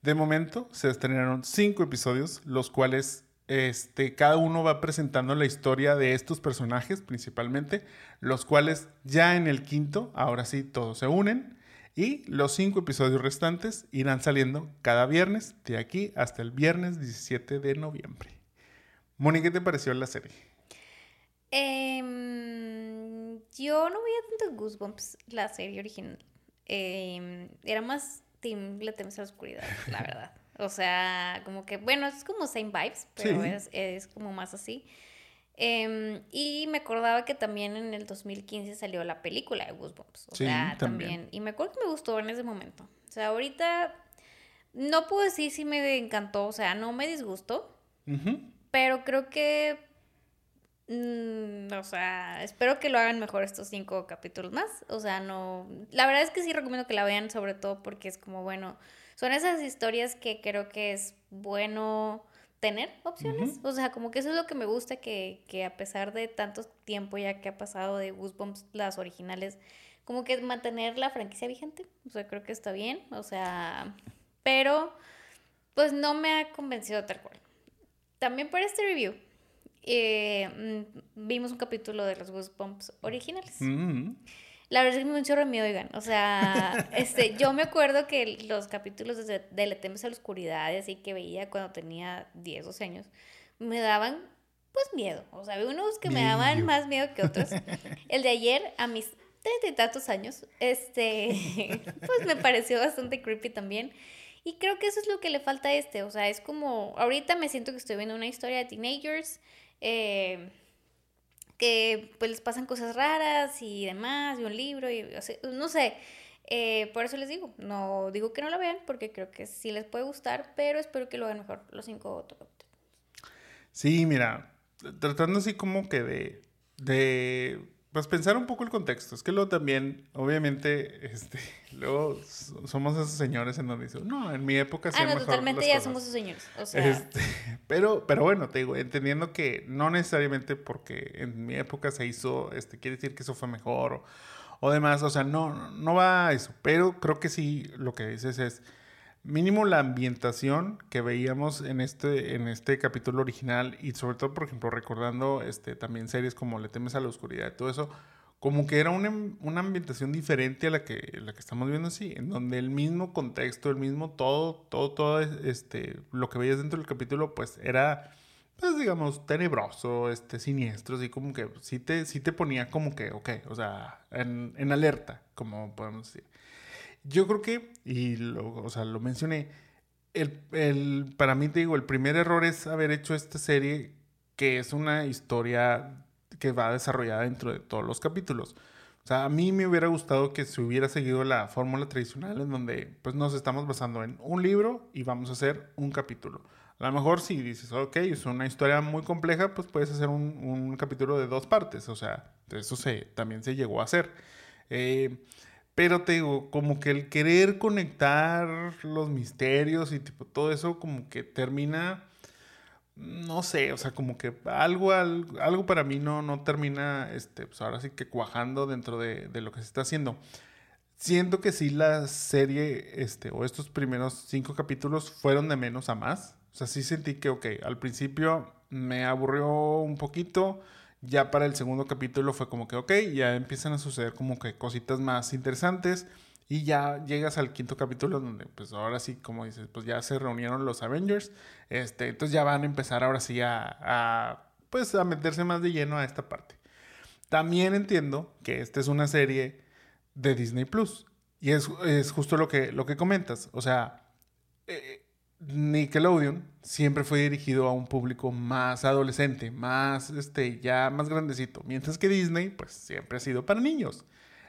S1: De momento se estrenaron 5 episodios, los cuales este, cada uno va presentando la historia de estos personajes principalmente, los cuales ya en el quinto, ahora sí, todos se unen. Y los cinco episodios restantes irán saliendo cada viernes, de aquí hasta el viernes 17 de noviembre. Moni, ¿qué te pareció la serie?
S2: Em, yo no veía tanto Goosebumps, la serie original. Em, era más Team Le temes a la oscuridad, la (laughs) verdad. O sea, como que, bueno, es como same vibes, pero es, como más así. Em, y me acordaba que también en el 2015 salió la película de Goosebumps. O sea, también. Y me acuerdo que me gustó en ese momento. O sea, ahorita no puedo decir si me encantó, o sea, no me disgustó. Pero creo que. Mm, o sea, espero que lo hagan mejor estos cinco capítulos más. O sea, no. La verdad es que sí recomiendo que la vean, sobre todo porque es como, bueno son esas historias que creo que es bueno tener opciones. O sea, como que eso es lo que me gusta, que, que, a pesar de tanto tiempo ya que ha pasado de Goosebumps, las originales, como que mantener la franquicia vigente. O sea, creo que está bien. O sea, pero pues no me ha convencido tal cual. También para este review eh, mm, vimos un capítulo de los Goosebumps originales. Mm. La verdad es que me chorro miedo, oigan. O sea, (laughs) este, yo me acuerdo que los capítulos de, de Le temes a la oscuridad, así que veía cuando tenía 10, 12 años, me daban, pues, miedo. O sea, había unos que me daban más miedo que otros. (laughs) El de ayer, a mis treinta y tantos años, este, (laughs) pues me pareció bastante creepy también. Y creo que eso es lo que le falta a este. O sea, es como, ahorita me siento que estoy viendo una historia de teenagers. Eh, que pues les pasan cosas raras y demás, y un libro, y no sé. Eh, por eso les digo, no digo que no la vean, porque creo que sí les puede gustar, pero espero que lo hagan mejor los cinco
S1: Sí, mira, tratando así como que de, de pues pensar un poco el contexto. Es que luego también, obviamente, (laughs) este, luego somos esos señores en donde dicen, no, en mi época
S2: sí. Ah, no, totalmente ya somos esos señores. O sea...
S1: Este, (laughs) pero, pero bueno, te digo, entendiendo que no necesariamente porque en mi época se hizo, este, quiere decir que eso fue mejor o, o demás. O sea, no, no va a eso. Pero creo que sí lo que dices es mínimo la ambientación que veíamos en este, en este capítulo original y sobre todo, por ejemplo, recordando este, también series como Le temes a la oscuridad y todo eso, como que era una, una, ambientación diferente a la que, la que estamos viendo así, en donde el mismo contexto, el mismo todo, todo, todo este, lo que veías dentro del capítulo, pues era, pues digamos, tenebroso, este, siniestro, así como que sí te, te ponía como que, ok, o sea, en, en alerta, como podemos decir. Yo creo que, y lo, o sea, lo mencioné, el, el, para mí te digo, el primer error es haber hecho esta serie que es una historia que va desarrollada dentro de todos los capítulos. O sea, a mí me hubiera gustado que se hubiera seguido la fórmula tradicional en donde pues nos estamos basando en un libro y vamos a hacer un capítulo. A lo mejor si dices, ok, es una historia muy compleja, pues puedes hacer un, un capítulo de dos partes. O sea, eso se, también se llegó a hacer. Eh, pero te digo, como que el querer conectar los misterios y tipo todo eso como que termina, no sé, o sea, como que algo, algo, para mí no, no termina, este, pues ahora sí que cuajando dentro de, de, lo que se está haciendo. Siento que sí la serie, este, o estos primeros cinco capítulos fueron de menos a más. O sea, sí sentí que, ok, al principio me aburrió un poquito ya para el segundo capítulo fue como que, ok, ya empiezan a suceder como que cositas más interesantes. Y ya llegas al quinto capítulo donde, pues ahora sí, como dices, pues ya se reunieron los Avengers. Este, entonces ya van a empezar ahora sí a, pues a meterse más de lleno a esta parte. También entiendo que esta es una serie de Disney Plus. Y es, justo lo que, lo que comentas. O sea, Nickelodeon siempre fue dirigido a un público más adolescente, más, este, ya más grandecito. Mientras que Disney, pues siempre ha sido para niños.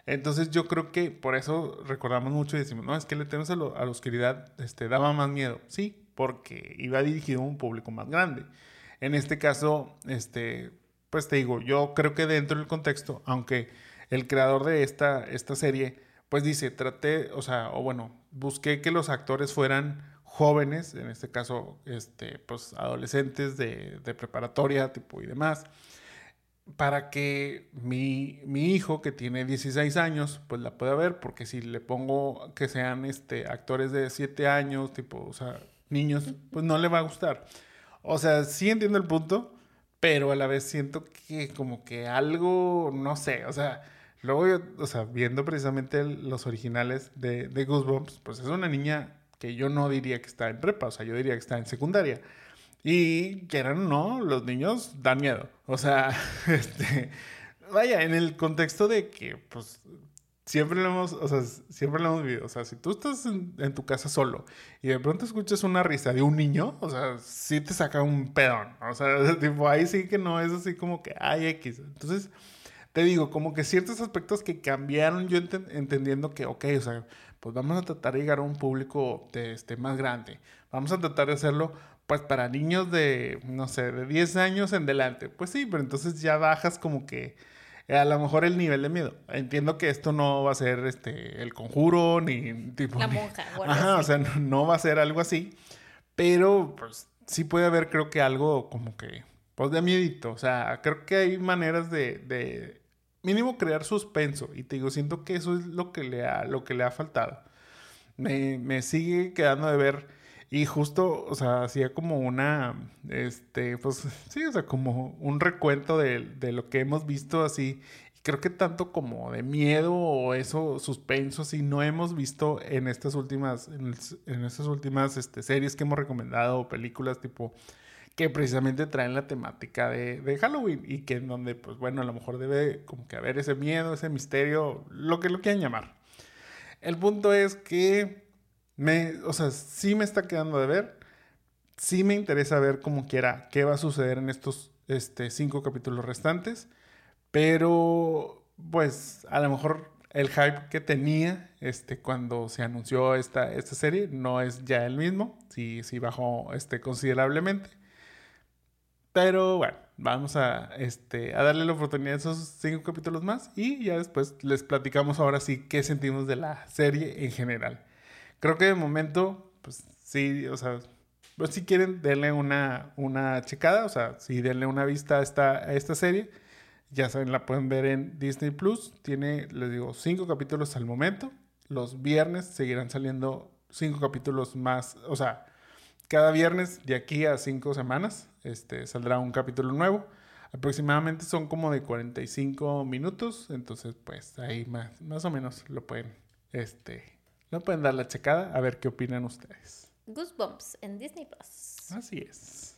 S1: Entonces yo creo que por eso recordamos mucho y decimos, no, es que le tenemos a, la oscuridad, este, daba más miedo. Sí, porque iba dirigido a un público más grande. En este caso, este, pues te digo, yo creo que dentro del contexto, aunque el creador de esta, esta serie, pues dice, traté, o sea, o bueno, busqué que los actores fueran jóvenes, en este caso, este, pues adolescentes de, de preparatoria, tipo y demás, para que mi, mi, hijo, que tiene 16 años, pues la pueda ver, porque si le pongo que sean este, actores de 7 años, tipo, o sea, niños, pues no le va a gustar. O sea, sí entiendo el punto, pero a la vez siento que como que algo, no sé, o sea, luego yo, o sea, viendo precisamente los originales de, de Goosebumps, pues es una niña que yo no diría que está en prepa, o sea, yo diría que está en secundaria. Y quieran o no, los niños dan miedo. O sea, (laughs) este, vaya, en el contexto de que, pues, siempre lo hemos, o sea, siempre lo hemos vivido. O sea, si tú estás en, tu casa solo y de pronto escuchas una risa de un niño, o sea, sí te saca un pedón. O sea, (laughs) tipo, ahí sí que no es así como que hay X. Entonces, te digo, como que ciertos aspectos que cambiaron, yo entendiendo que, ok, o sea, pues vamos a tratar de llegar a un público de, este, más grande. Vamos a tratar de hacerlo, pues, para niños de, no sé, de 10 años en delante. Pues sí, pero entonces ya bajas como que a lo mejor el nivel de miedo. Entiendo que esto no va a ser este el conjuro ni tipo
S2: la monja. (laughs)
S1: Ajá, o sea, no, va a ser algo así, pero pues sí puede haber creo que algo como que pues de miedito, o sea, creo que hay maneras de, de mínimo crear suspenso y te digo, siento que eso es lo que le ha lo que le ha faltado. Me, me sigue quedando de ver y justo, o sea, hacía como una, este, pues (laughs) sí, o sea, como un recuento de, lo que hemos visto así. Y creo que tanto como de miedo o eso, suspenso, así, no hemos visto en estas últimas, en, estas últimas este, series que hemos recomendado, películas tipo que precisamente traen la temática de, Halloween y que en donde, pues bueno, a lo mejor debe como que haber ese miedo, ese misterio, lo que lo quieran llamar. El punto es que me, o sea, sí me está quedando de ver. Sí me interesa ver como quiera qué va a suceder en estos este, cinco capítulos restantes. Pero, pues, a lo mejor el hype que tenía este, cuando se anunció esta, esta serie no es ya el mismo. Sí, sí bajó este, considerablemente. Pero bueno, vamos a, este, a darle la oportunidad a esos cinco capítulos más y ya después les platicamos ahora sí qué sentimos de la serie en general. Creo que de momento, pues sí, o sea, pues si quieren, denle una, una checada, o sea, si denle una vista a esta, a esta serie. Ya saben, la pueden ver en Disney Plus. Tiene, les digo, cinco capítulos al momento. Los viernes seguirán saliendo cinco capítulos más. O sea, cada viernes de aquí a cinco semanas este, saldrá un capítulo nuevo. Aproximadamente son como de 45 minutos. Entonces, pues ahí más, más o menos lo pueden este, no pueden dar la checada a ver qué opinan ustedes.
S2: Goosebumps en Disney Plus.
S1: Así es.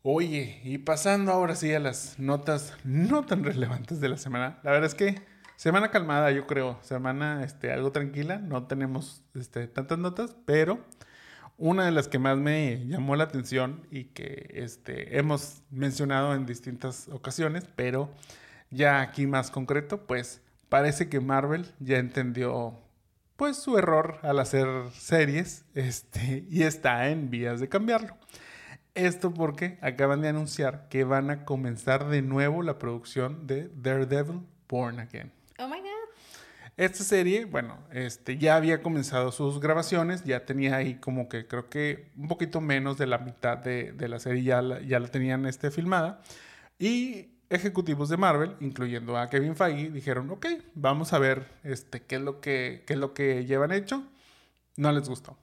S1: Oye, y pasando ahora sí a las notas no tan relevantes de la semana. La verdad es que semana calmada, yo creo. Semana este, algo tranquila. No tenemos este, tantas notas, pero una de las que más me llamó la atención y que este, hemos mencionado en distintas ocasiones, pero ya aquí más concreto, pues parece que Marvel ya entendió pues su error al hacer series este, (laughs) y está en vías de cambiarlo. Esto porque acaban de anunciar que van a comenzar de nuevo la producción de Daredevil Born Again.
S2: Oh my.
S1: Esta serie, bueno, este, ya había comenzado sus grabaciones, ya tenía ahí como que creo que un poquito menos de la mitad de, la serie ya la, ya la tenían este, filmada. Y ejecutivos de Marvel, incluyendo a Kevin Feige, dijeron, ok, vamos a ver este, qué, es lo que, qué es lo que llevan hecho. No les gustó.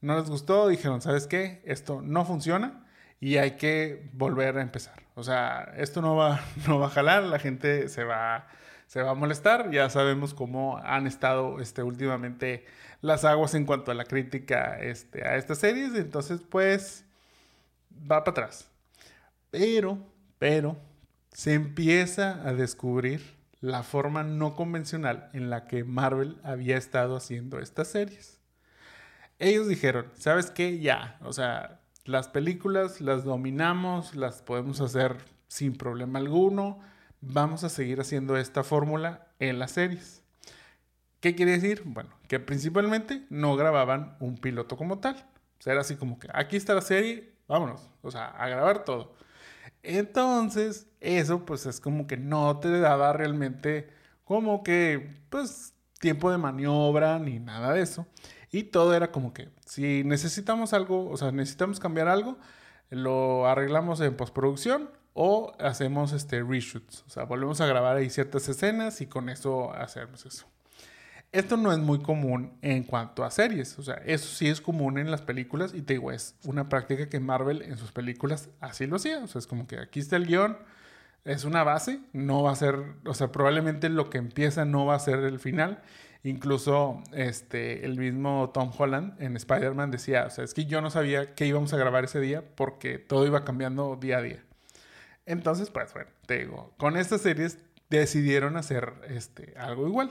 S1: No les gustó, dijeron, ¿sabes qué? Esto no funciona y hay que volver a empezar. O sea, esto no va, (laughs) no va a jalar, la gente se va, se va a molestar. Ya sabemos cómo han estado este, últimamente las aguas en cuanto a la crítica este, a estas series. Entonces, pues, va para atrás. Pero, pero, se empieza a descubrir la forma no convencional en la que Marvel había estado haciendo estas series. Ellos dijeron, ¿sabes qué? Ya, o sea, las películas las dominamos, las podemos hacer sin problema alguno, vamos a seguir haciendo esta fórmula en las series. ¿Qué quiere decir? Bueno, que principalmente no grababan un piloto como tal. O sea, era así como que aquí está la serie, vámonos, o sea, a grabar todo. Entonces, eso pues es como que no te daba realmente como que, pues, tiempo de maniobra ni nada de eso. Y todo era como que, si necesitamos algo, o sea, necesitamos cambiar algo, lo arreglamos en postproducción o hacemos este reshoots. O sea, volvemos a grabar ahí ciertas escenas y con eso hacemos eso. Esto no es muy común en cuanto a series, o sea, eso sí es común en las películas y te digo, es una práctica que Marvel en sus películas así lo hacía, o sea, es como que aquí está el guion, es una base, no va a ser, o sea, probablemente lo que empieza no va a ser el final. Incluso este, el mismo Tom Holland en Spider-Man decía, o sea, es que yo no sabía qué íbamos a grabar ese día porque todo iba cambiando día a día. Entonces, pues bueno, te digo, con estas series decidieron hacer este, algo igual.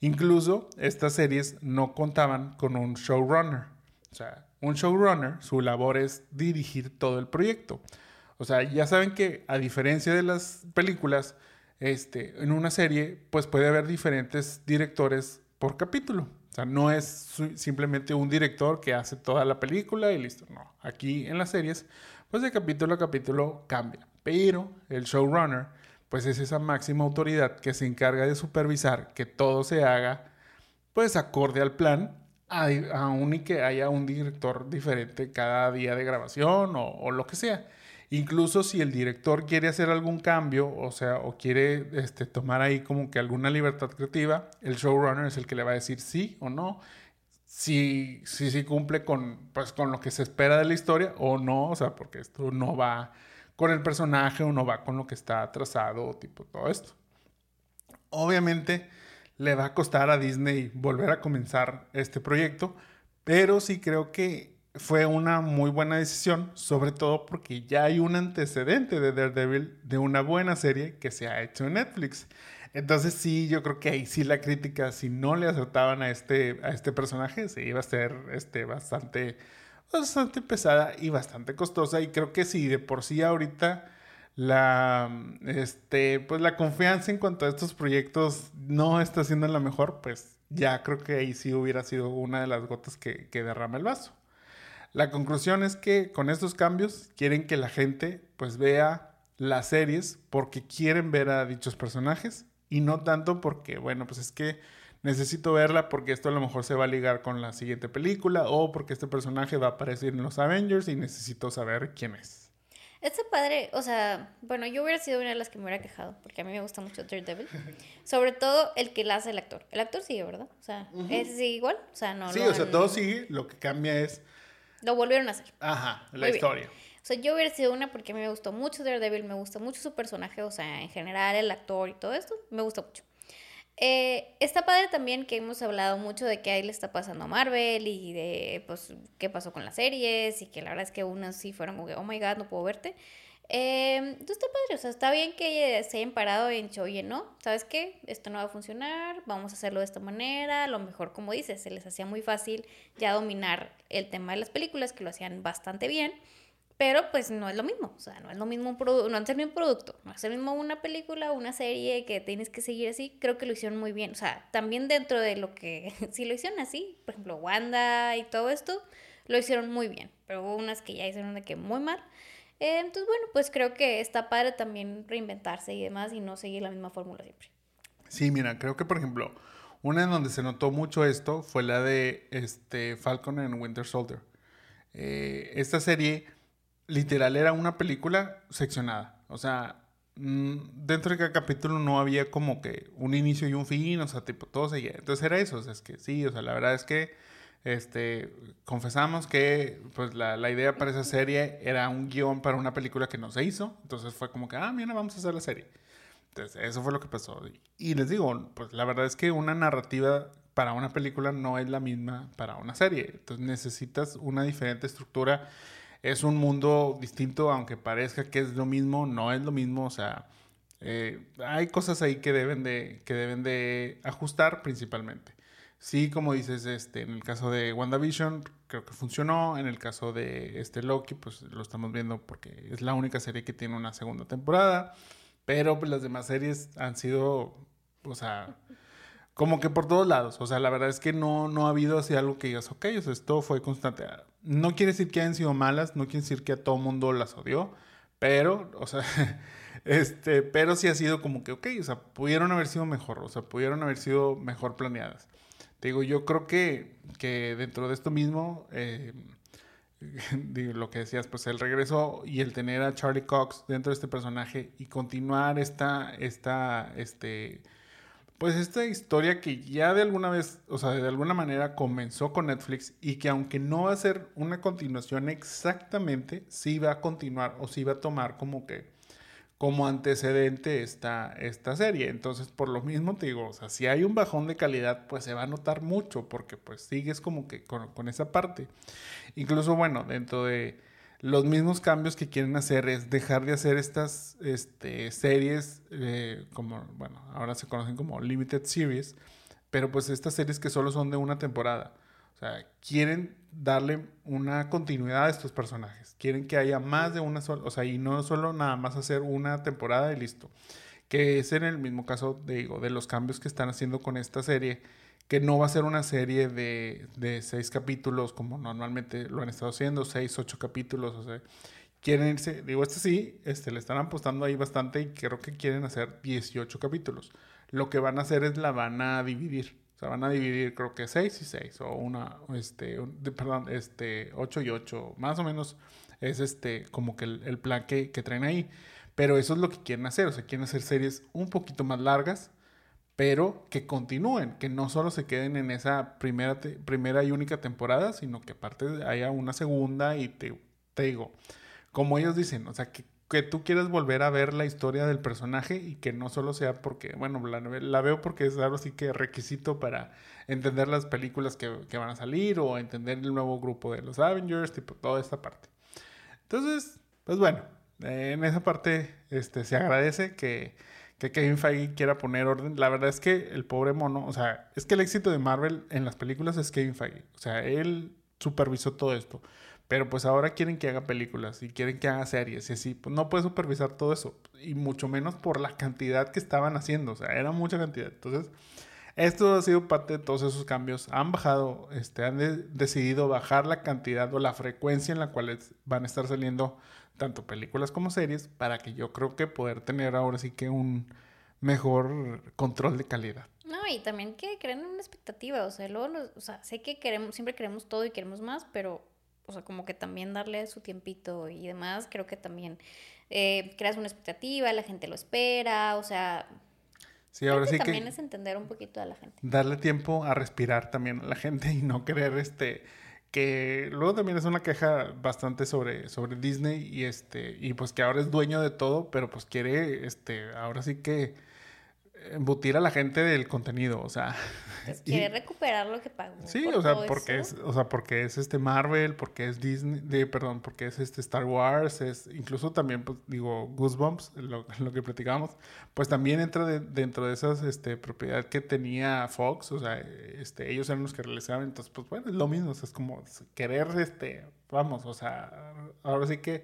S1: Incluso estas series no contaban con un showrunner. O sea, un showrunner, su labor es dirigir todo el proyecto. O sea, ya saben que a diferencia de las películas, este, en una serie, pues puede haber diferentes directores por capítulo. O sea, no es simplemente un director que hace toda la película y listo. No, aquí en las series, pues de capítulo a capítulo cambia. Pero el showrunner pues es esa máxima autoridad que se encarga de supervisar que todo se haga pues acorde al plan, aún y que haya un director diferente cada día de grabación o, lo que sea. Incluso si el director quiere hacer algún cambio, o sea, o quiere este, tomar ahí como que alguna libertad creativa, el showrunner es el que le va a decir sí o no, si, si, si cumple con, pues, con lo que se espera de la historia o no, o sea, porque esto no va con el personaje o no va con lo que está trazado, tipo todo esto. Obviamente le va a costar a Disney volver a comenzar este proyecto, pero sí creo que fue una muy buena decisión, sobre todo porque ya hay un antecedente de Daredevil de una buena serie que se ha hecho en Netflix. Entonces sí, yo creo que ahí sí la crítica, si no le acertaban a este, a este personaje, se iba a ser este, bastante bastante pesada y bastante costosa. Y creo que si de por sí ahorita la, este, pues la confianza en cuanto a estos proyectos no está siendo la mejor, pues ya creo que ahí sí hubiera sido una de las gotas que, derrama el vaso. La conclusión es que con estos cambios quieren que la gente pues vea las series porque quieren ver a dichos personajes y no tanto porque, bueno, pues es que necesito verla porque esto a lo mejor se va a ligar con la siguiente película o porque este personaje va a aparecer en los Avengers y necesito saber quién es.
S2: Este padre, o sea, bueno, yo hubiera sido una de las que me hubiera quejado, porque a mí me gusta mucho Daredevil. (laughs) Sobre todo el que la hace el actor. El actor sigue, ¿verdad? O sea, ¿es igual? O sea, no
S1: Sí, o sea, todo sigue, lo que cambia es...
S2: Lo volvieron a hacer.
S1: Ajá, la historia.
S2: O sea, yo hubiera sido una porque a mí me gustó mucho Daredevil, me gusta mucho su personaje, o sea, en general el actor y todo esto, me gusta mucho. Eh, está padre también que hemos hablado mucho de que ahí le está pasando a Marvel y de pues qué pasó con las series y que la verdad es que unas sí fueron como que, oh my god, no puedo verte. Eh, entonces está padre, o sea, está bien que se hayan parado en show oye, no, ¿sabes qué? Esto no va a funcionar, vamos a hacerlo de esta manera, a lo mejor como dices, se les hacía muy fácil ya dominar el tema de las películas, que lo hacían bastante bien. Pero pues no es lo mismo, o sea, no es lo mismo un producto, no es el mismo producto, no es el mismo una película, una serie que tienes que seguir así, creo que lo hicieron muy bien, o sea, también dentro de lo que, (laughs) si lo hicieron así, por ejemplo, Wanda y todo esto, lo hicieron muy bien, pero hubo unas que ya hicieron de que muy mal, eh, entonces bueno, pues creo que está padre también reinventarse y demás y no seguir la misma fórmula siempre.
S1: Sí, mira, creo que por ejemplo, una en donde se notó mucho esto fue la de este Falcon and Winter Soldier. Eh, esta serie literal era una película seccionada. O sea, mm, dentro de cada capítulo no había como que un inicio y un fin, o sea, tipo, todo seguía. Entonces era eso, o sea, es que sí, o sea, la verdad es que este, confesamos que pues la, la, idea para esa serie era un guion para una película que no se hizo. Entonces fue como que, ah, mira, vamos a hacer la serie. Entonces, eso fue lo que pasó. Y les digo, pues la verdad es que una narrativa para una película no es la misma para una serie. Entonces necesitas una diferente estructura es un mundo distinto, aunque parezca que es lo mismo, no es lo mismo, o sea, eh, hay cosas ahí que deben de, que deben de ajustar principalmente. Sí, como dices, este, en el caso de WandaVision creo que funcionó, en el caso de este Loki pues lo estamos viendo porque es la única serie que tiene una segunda temporada, pero pues, las demás series han sido, o sea, como que por todos lados, o sea, la verdad es que no, no ha habido así algo que digas, ok, o sea, esto fue constante. No quiere decir que hayan sido malas, no quiere decir que a todo mundo las odió, pero, o sea, (laughs) este, pero sí ha sido como que, ok, o sea, pudieron haber sido mejor, o sea, pudieron haber sido mejor planeadas. Te digo, yo creo que, que dentro de esto mismo, eh, (laughs) lo que decías, pues el regreso y el tener a Charlie Cox dentro de este personaje y continuar esta, esta, este, pues esta historia que ya de alguna vez, o sea, de alguna manera comenzó con Netflix y que aunque no va a ser una continuación exactamente, sí va a continuar o sí va a tomar como que como antecedente esta, esta serie. Entonces, por lo mismo te digo, o sea, si hay un bajón de calidad, pues se va a notar mucho porque pues sigues como que con, con esa parte. Incluso, bueno, dentro de los mismos cambios que quieren hacer es dejar de hacer estas este, series eh, como, bueno, ahora se conocen como Limited Series, pero pues estas series que solo son de una temporada. O sea, quieren darle una continuidad a estos personajes. Quieren que haya más de una sola, o sea, y no solo nada más hacer una temporada y listo. Que es en el mismo caso, digo, de los cambios que están haciendo con esta serie, que no va a ser una serie de, de seis capítulos como normalmente lo han estado haciendo, seis, ocho capítulos, o sea, quieren irse, digo, este sí, este, le están apostando ahí bastante y creo que quieren hacer 18 capítulos. Lo que van a hacer es la van a dividir. O sea, van a dividir creo que 6 y 6 o una, este, perdón, este, 8 y 8, más o menos es este, como que el, el plan que, que, traen ahí. Pero eso es lo que quieren hacer, o sea, quieren hacer series un poquito más largas, pero que continúen, que no solo se queden en esa primera, primera y única temporada, sino que aparte haya una segunda y te, te digo, como ellos dicen, o sea, que que tú quieras volver a ver la historia del personaje y que no solo sea porque, bueno, la, la veo porque es algo así que requisito para entender las películas que, que, van a salir o entender el nuevo grupo de los Avengers, tipo toda esta parte. Entonces, pues bueno, en esa parte este, se agradece que, que Kevin Feige quiera poner orden. La verdad es que el pobre mono, o sea, es que el éxito de Marvel en las películas es Kevin Feige. O sea, él supervisó todo esto. Pero pues ahora quieren que haga películas y quieren que haga series y así. Pues no puede supervisar todo eso. Y mucho menos por la cantidad que estaban haciendo. O sea, era mucha cantidad. Entonces, esto ha sido parte de todos esos cambios. Han bajado, este, han decidido bajar la cantidad o la frecuencia en la cual van a estar saliendo tanto películas como series para que yo creo que poder tener ahora sí que un mejor control de calidad.
S2: No, y también que creen una expectativa, o sea, luego, o sea, sé que queremos, siempre queremos todo y queremos más, pero o sea, como que también darle su tiempito y demás, creo que también eh, creas una expectativa, la gente lo espera, o sea...
S1: Sí, ahora sí
S2: también es entender un poquito a la gente.
S1: Darle tiempo a respirar también a la gente y no querer este que luego también es una queja bastante sobre, sobre Disney y este y pues que ahora es dueño de todo, pero pues quiere este ahora sí que embutir a la gente del contenido, o sea. (laughs)
S2: Pues (laughs) quiere recuperar lo que pagó.
S1: Sí, o sea, porque es, o sea, porque es este Marvel, porque es Disney, de, perdón, porque es este Star Wars, es incluso también, pues, digo, Goosebumps, lo, (laughs) lo que platicábamos, pues también entra dentro de esas este, propiedad que tenía Fox, o sea, este, ellos eran los que realizaban, entonces, pues bueno, es lo mismo, o sea, es como querer, este, vamos, o sea, ahora sí que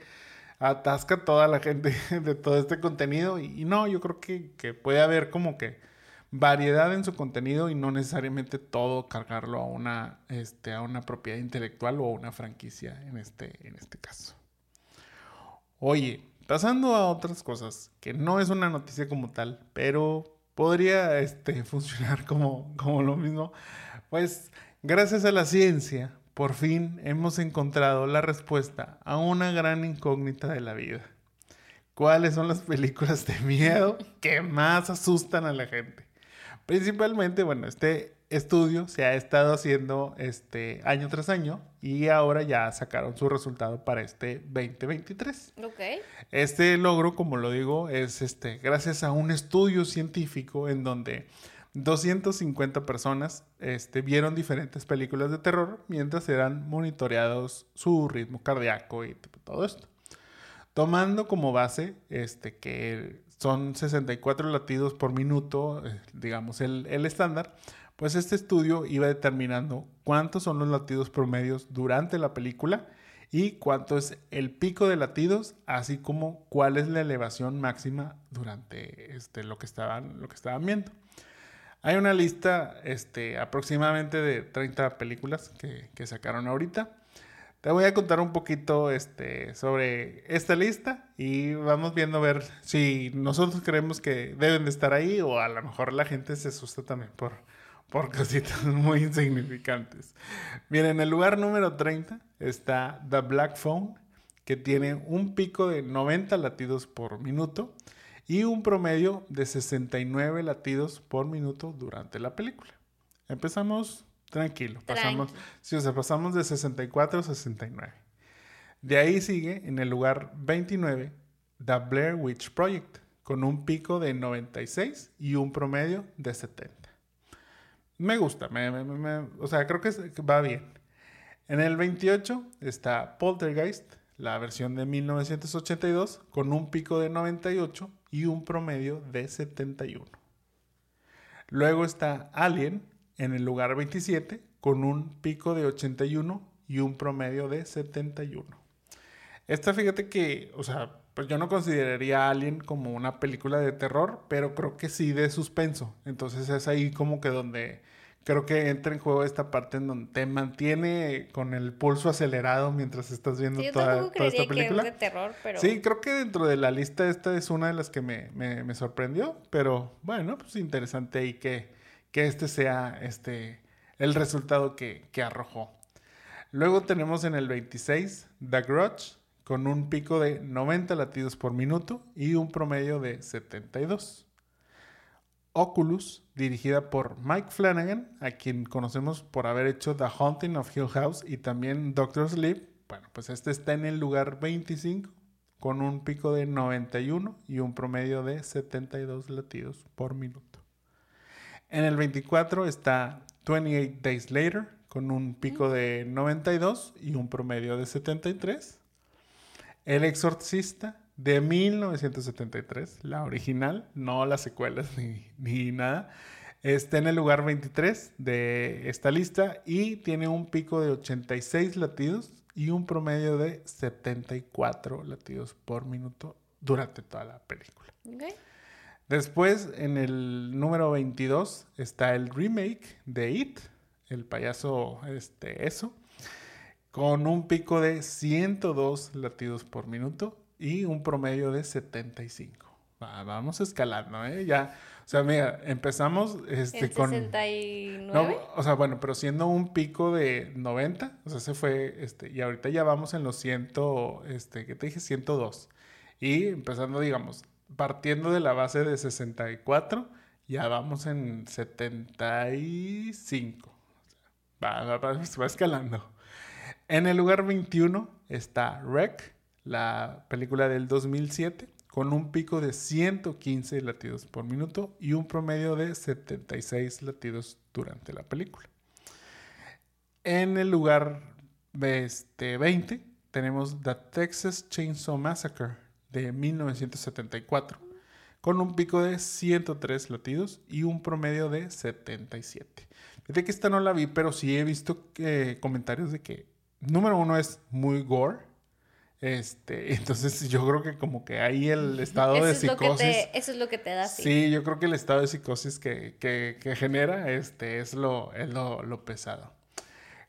S1: atasca toda la gente (laughs) de todo este contenido. Y, no, yo creo que, que, puede haber como que variedad en su contenido y no necesariamente todo cargarlo a una, este, a una propiedad intelectual o a una franquicia en este, en este caso. Oye, pasando a otras cosas, que no es una noticia como tal, pero podría este, (laughs) funcionar como, como lo mismo. Pues gracias a la ciencia por fin hemos encontrado la respuesta a una gran incógnita de la vida. ¿Cuáles son las películas de miedo que más asustan a la gente? Principalmente, bueno, este estudio se ha estado haciendo este año tras año y ahora ya sacaron su resultado para este 2023.
S2: Okay.
S1: Este logro, como lo digo, es este gracias a un estudio científico en donde 250 personas este, vieron diferentes películas de terror mientras eran monitoreados su ritmo cardíaco y todo esto. Tomando como base este, que son 64 latidos por minuto, eh, digamos el, estándar, pues este estudio iba determinando cuántos son los latidos promedios durante la película y cuánto es el pico de latidos, así como cuál es la elevación máxima durante este, lo, que estaban, lo que estaban viendo. Hay una lista este, aproximadamente de 30 películas que, que, sacaron ahorita. Te voy a contar un poquito este, sobre esta lista y vamos viendo a ver si nosotros creemos que deben de estar ahí o a lo mejor la gente se asusta también por, por cositas (laughs) muy insignificantes. Miren, en el lugar número 30 está The Black Phone, que tiene un pico de 90 latidos por minuto y un promedio de 69 latidos por minuto durante la película. Empezamos tranquilo, pasamos, sí, o sea, pasamos de 64 a 69. De ahí sigue en el lugar 29 The Blair Witch Project, con un pico de 96 y un promedio de 70. Me gusta, o sea, creo que va bien. En el 28 está Poltergeist, la versión de 1982, con un pico de 98 y un promedio de 71. Luego está Alien en el lugar 27, con un pico de 81 y un promedio de 71. Esta, fíjate que, o sea, pues yo no consideraría Alien como una película de terror, pero creo que sí de suspenso. Entonces es ahí como que donde creo que entra en juego esta parte en donde te mantiene con el pulso acelerado mientras estás viendo toda, esta película.
S2: de terror, pero...
S1: Sí, creo que dentro de la lista esta es una de las que me, me, sorprendió, pero bueno, pues interesante ahí que, que este sea este, el resultado que, que arrojó. Luego tenemos en el 26 The Grudge con un pico de 90 latidos por minuto y un promedio de 72. Oculus, dirigida por Mike Flanagan, a quien conocemos por haber hecho The Haunting of Hill House y también Doctor Sleep. Bueno, pues este está en el lugar 25 con un pico de 91 y un promedio de 72 latidos por minuto. En el 24 está 28 Days Later con un pico de 92 y un promedio de 73. El Exorcista de 1973, la original, no las secuelas (laughs) ni, nada. Está en el lugar 23 de esta lista y tiene un pico de 86 latidos y un promedio de 74 latidos por minuto durante toda la película. Después, en el número 22, está el remake de It, el payaso este, eso, con un pico de 102 latidos por minuto y un promedio de 75. vamos escalando, ¿eh? Ya, o sea, mira, empezamos este, con...
S2: 69?
S1: o sea, bueno, pero siendo un pico de 90, o sea, se fue, este, y ahorita ya vamos en los 100, este, ¿qué te dije? 102. Y empezando, digamos, partiendo de la base de 64, ya vamos en 75. Va, va, va, va escalando. En el lugar 21 está Rec la película del 2007, con un pico de 115 latidos por minuto y un promedio de 76 latidos durante la película. En el lugar este 20 tenemos The Texas Chainsaw Massacre de 1974, con un pico de 103 latidos y un promedio de 77. Fíjate que esta no la vi, pero sí he visto eh, comentarios de que, número uno, es muy gore este, entonces yo creo que como que ahí el estado de psicosis.
S2: eso es lo que te da. Sí.
S1: sí, yo creo que el estado de psicosis que, que, que genera este, es, lo, es lo, lo, pesado.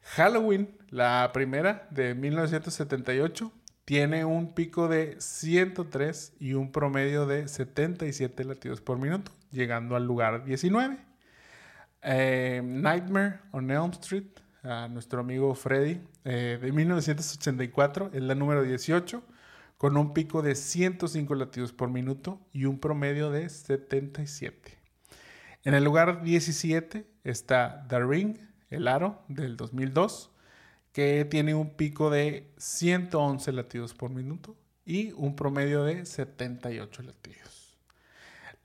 S1: Halloween, la primera de 1978, tiene un pico de 103 y un promedio de 77 latidos por minuto, llegando al lugar 19. Eh, Nightmare on Elm Street a nuestro amigo Freddy eh, de 1984, es la número 18, con un pico de 105 latidos por minuto y un promedio de 77. En el lugar 17 está The Ring, el aro del 2002, que tiene un pico de 111 latidos por minuto y un promedio de 78 latidos.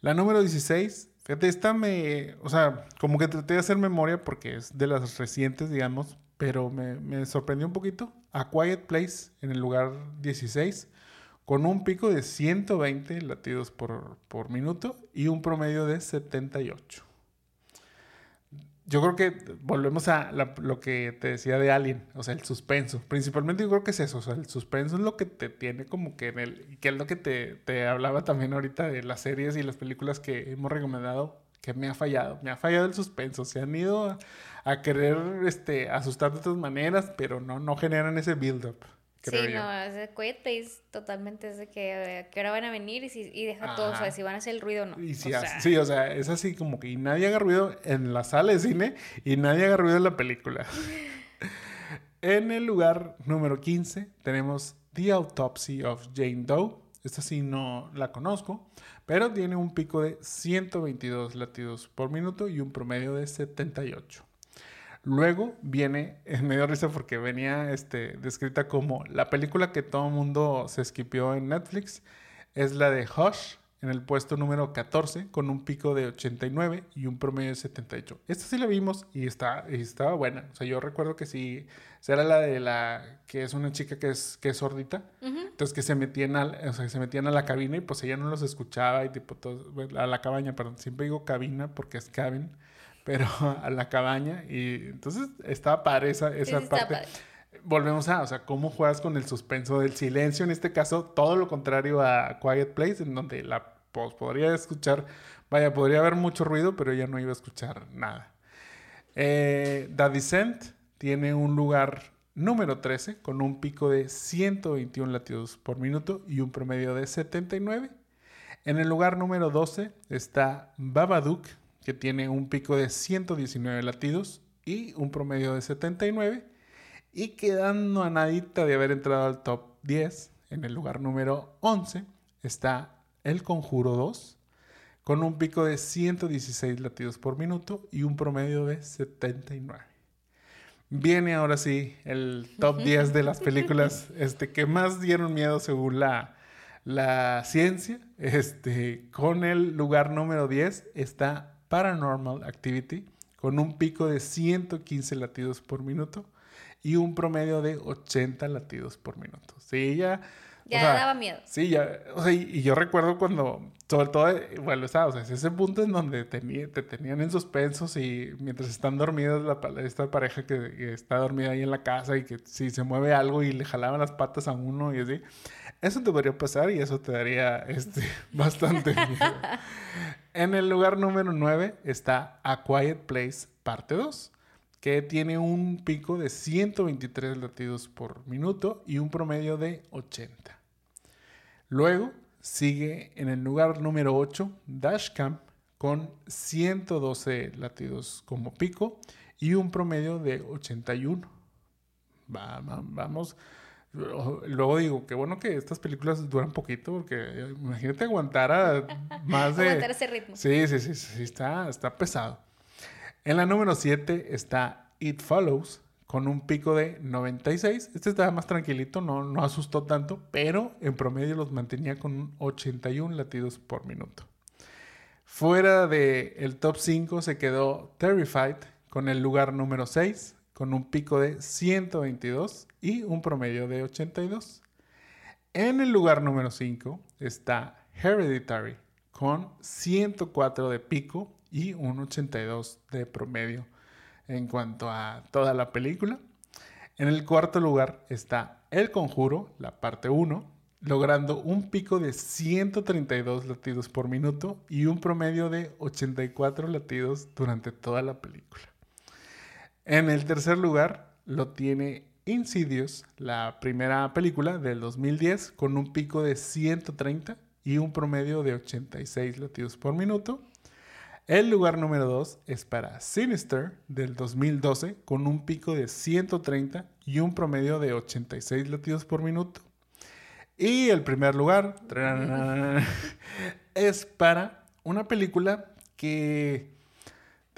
S1: La número 16, Fíjate, esta me. O sea, como que traté de hacer memoria porque es de las recientes, digamos, pero me, me sorprendió un poquito. A Quiet Place en el lugar 16, con un pico de 120 latidos por, por minuto y un promedio de 78 yo creo que volvemos a lo que te decía de Alien, o sea, el suspenso. Principalmente yo creo que es eso, o sea, el suspenso es lo que te tiene como que en el... que es lo que te, te hablaba también ahorita de las series y las películas que hemos recomendado, que me ha fallado. Me ha fallado el suspenso. Se han ido a, querer este, asustar de otras maneras, pero no, no generan ese build-up
S2: sí, no, es Quiet Place totalmente es de que a qué hora van a venir y, si, y deja todo, o sea, si van a hacer el ruido o no.
S1: Y si Sí, o sea, es así como que y nadie haga ruido en la sala de cine y nadie haga ruido en la película. (laughs) en el lugar número 15 tenemos The Autopsy of Jane Doe. Esta sí no la conozco, pero tiene un pico de 122 latidos por minuto y un promedio de 78. Luego viene, (laughs) me dio risa porque venía este, descrita como la película que todo el mundo se esquipió en Netflix, es la de Hush, en el puesto número 14, con un pico de 89 y un promedio de 78. Esta sí la vimos y, está, y estaba buena. O sea, yo recuerdo que sí, era la de la, que es una chica que es, que es sordita, entonces que se metían, a, o sea, se metían a la cabina y pues ella no los escuchaba y tipo, a la cabaña, perdón, siempre digo cabina porque es cabin pero (laughs) a la cabaña. Y entonces estaba padre esa, esa parte. Volvemos a, o sea, cómo juegas con el suspenso del silencio. En este caso, todo lo contrario a Quiet Place, en donde la pues, podría escuchar, vaya, podría haber mucho ruido, pero ella no iba a escuchar nada. Eh, The Descent tiene un lugar número 13 con un pico de 121 latidos por minuto y un promedio de 79. En el lugar número 12 está Babadook que tiene un pico de 119 latidos y un promedio de 79. Y quedando a nadita de haber entrado al top 10, en el lugar número 11 está El Conjuro 2, con un pico de 116 latidos por minuto y un promedio de 79. Viene ahora sí el top 10 de las películas este, que más dieron miedo según la, la ciencia. Este, con el lugar número 10 está Paranormal Activity con un pico de 115 latidos por minuto y un promedio de 80 latidos por minuto. Sí, ya...
S2: Ya daba miedo.
S1: Sí, ya, o sea, y, yo recuerdo cuando, sobre todo, bueno, o sea, es ese punto en donde te, te tenían en suspensos y mientras están dormidos, la, esta pareja que, está dormida ahí en la casa y que si se mueve algo y le jalaban las patas a uno y así, eso te podría pasar y eso te daría este, (laughs) bastante miedo. En el lugar número 9 está A Quiet Place parte 2, que tiene un pico de 123 latidos por minuto y un promedio de 80. Luego sigue en el lugar número 8 Dashcam con 112 latidos como pico y un promedio de 81. vamos (laughs) Luego digo, qué bueno que estas películas duran poquito, porque imagínate aguantar a (laughs) más de...
S2: aguantar ese ritmo.
S1: Sí, sí, sí, sí, está, está pesado. En la número 7 está It Follows, con un pico de 96. Este estaba más tranquilito, no, no asustó tanto, pero en promedio los mantenía con 81 latidos por minuto. Fuera del el top 5 se quedó Terrified, con el lugar número 6, con un pico de 122 y un promedio de 82. En el lugar número 5 está Hereditary con 104 de pico y un 82 de promedio en cuanto a toda la película. En el cuarto lugar está El Conjuro, la parte 1, logrando un pico de 132 latidos por minuto y un promedio de 84 latidos durante toda la película. En el tercer lugar lo tiene Insidious, la primera película del 2010, con un pico de 130 y un promedio de 86 latidos por minuto. El lugar número 2 es para Sinister del 2012 con un pico de 130 y un promedio de 86 latidos por minuto. Y el primer lugar (laughs) es para una película que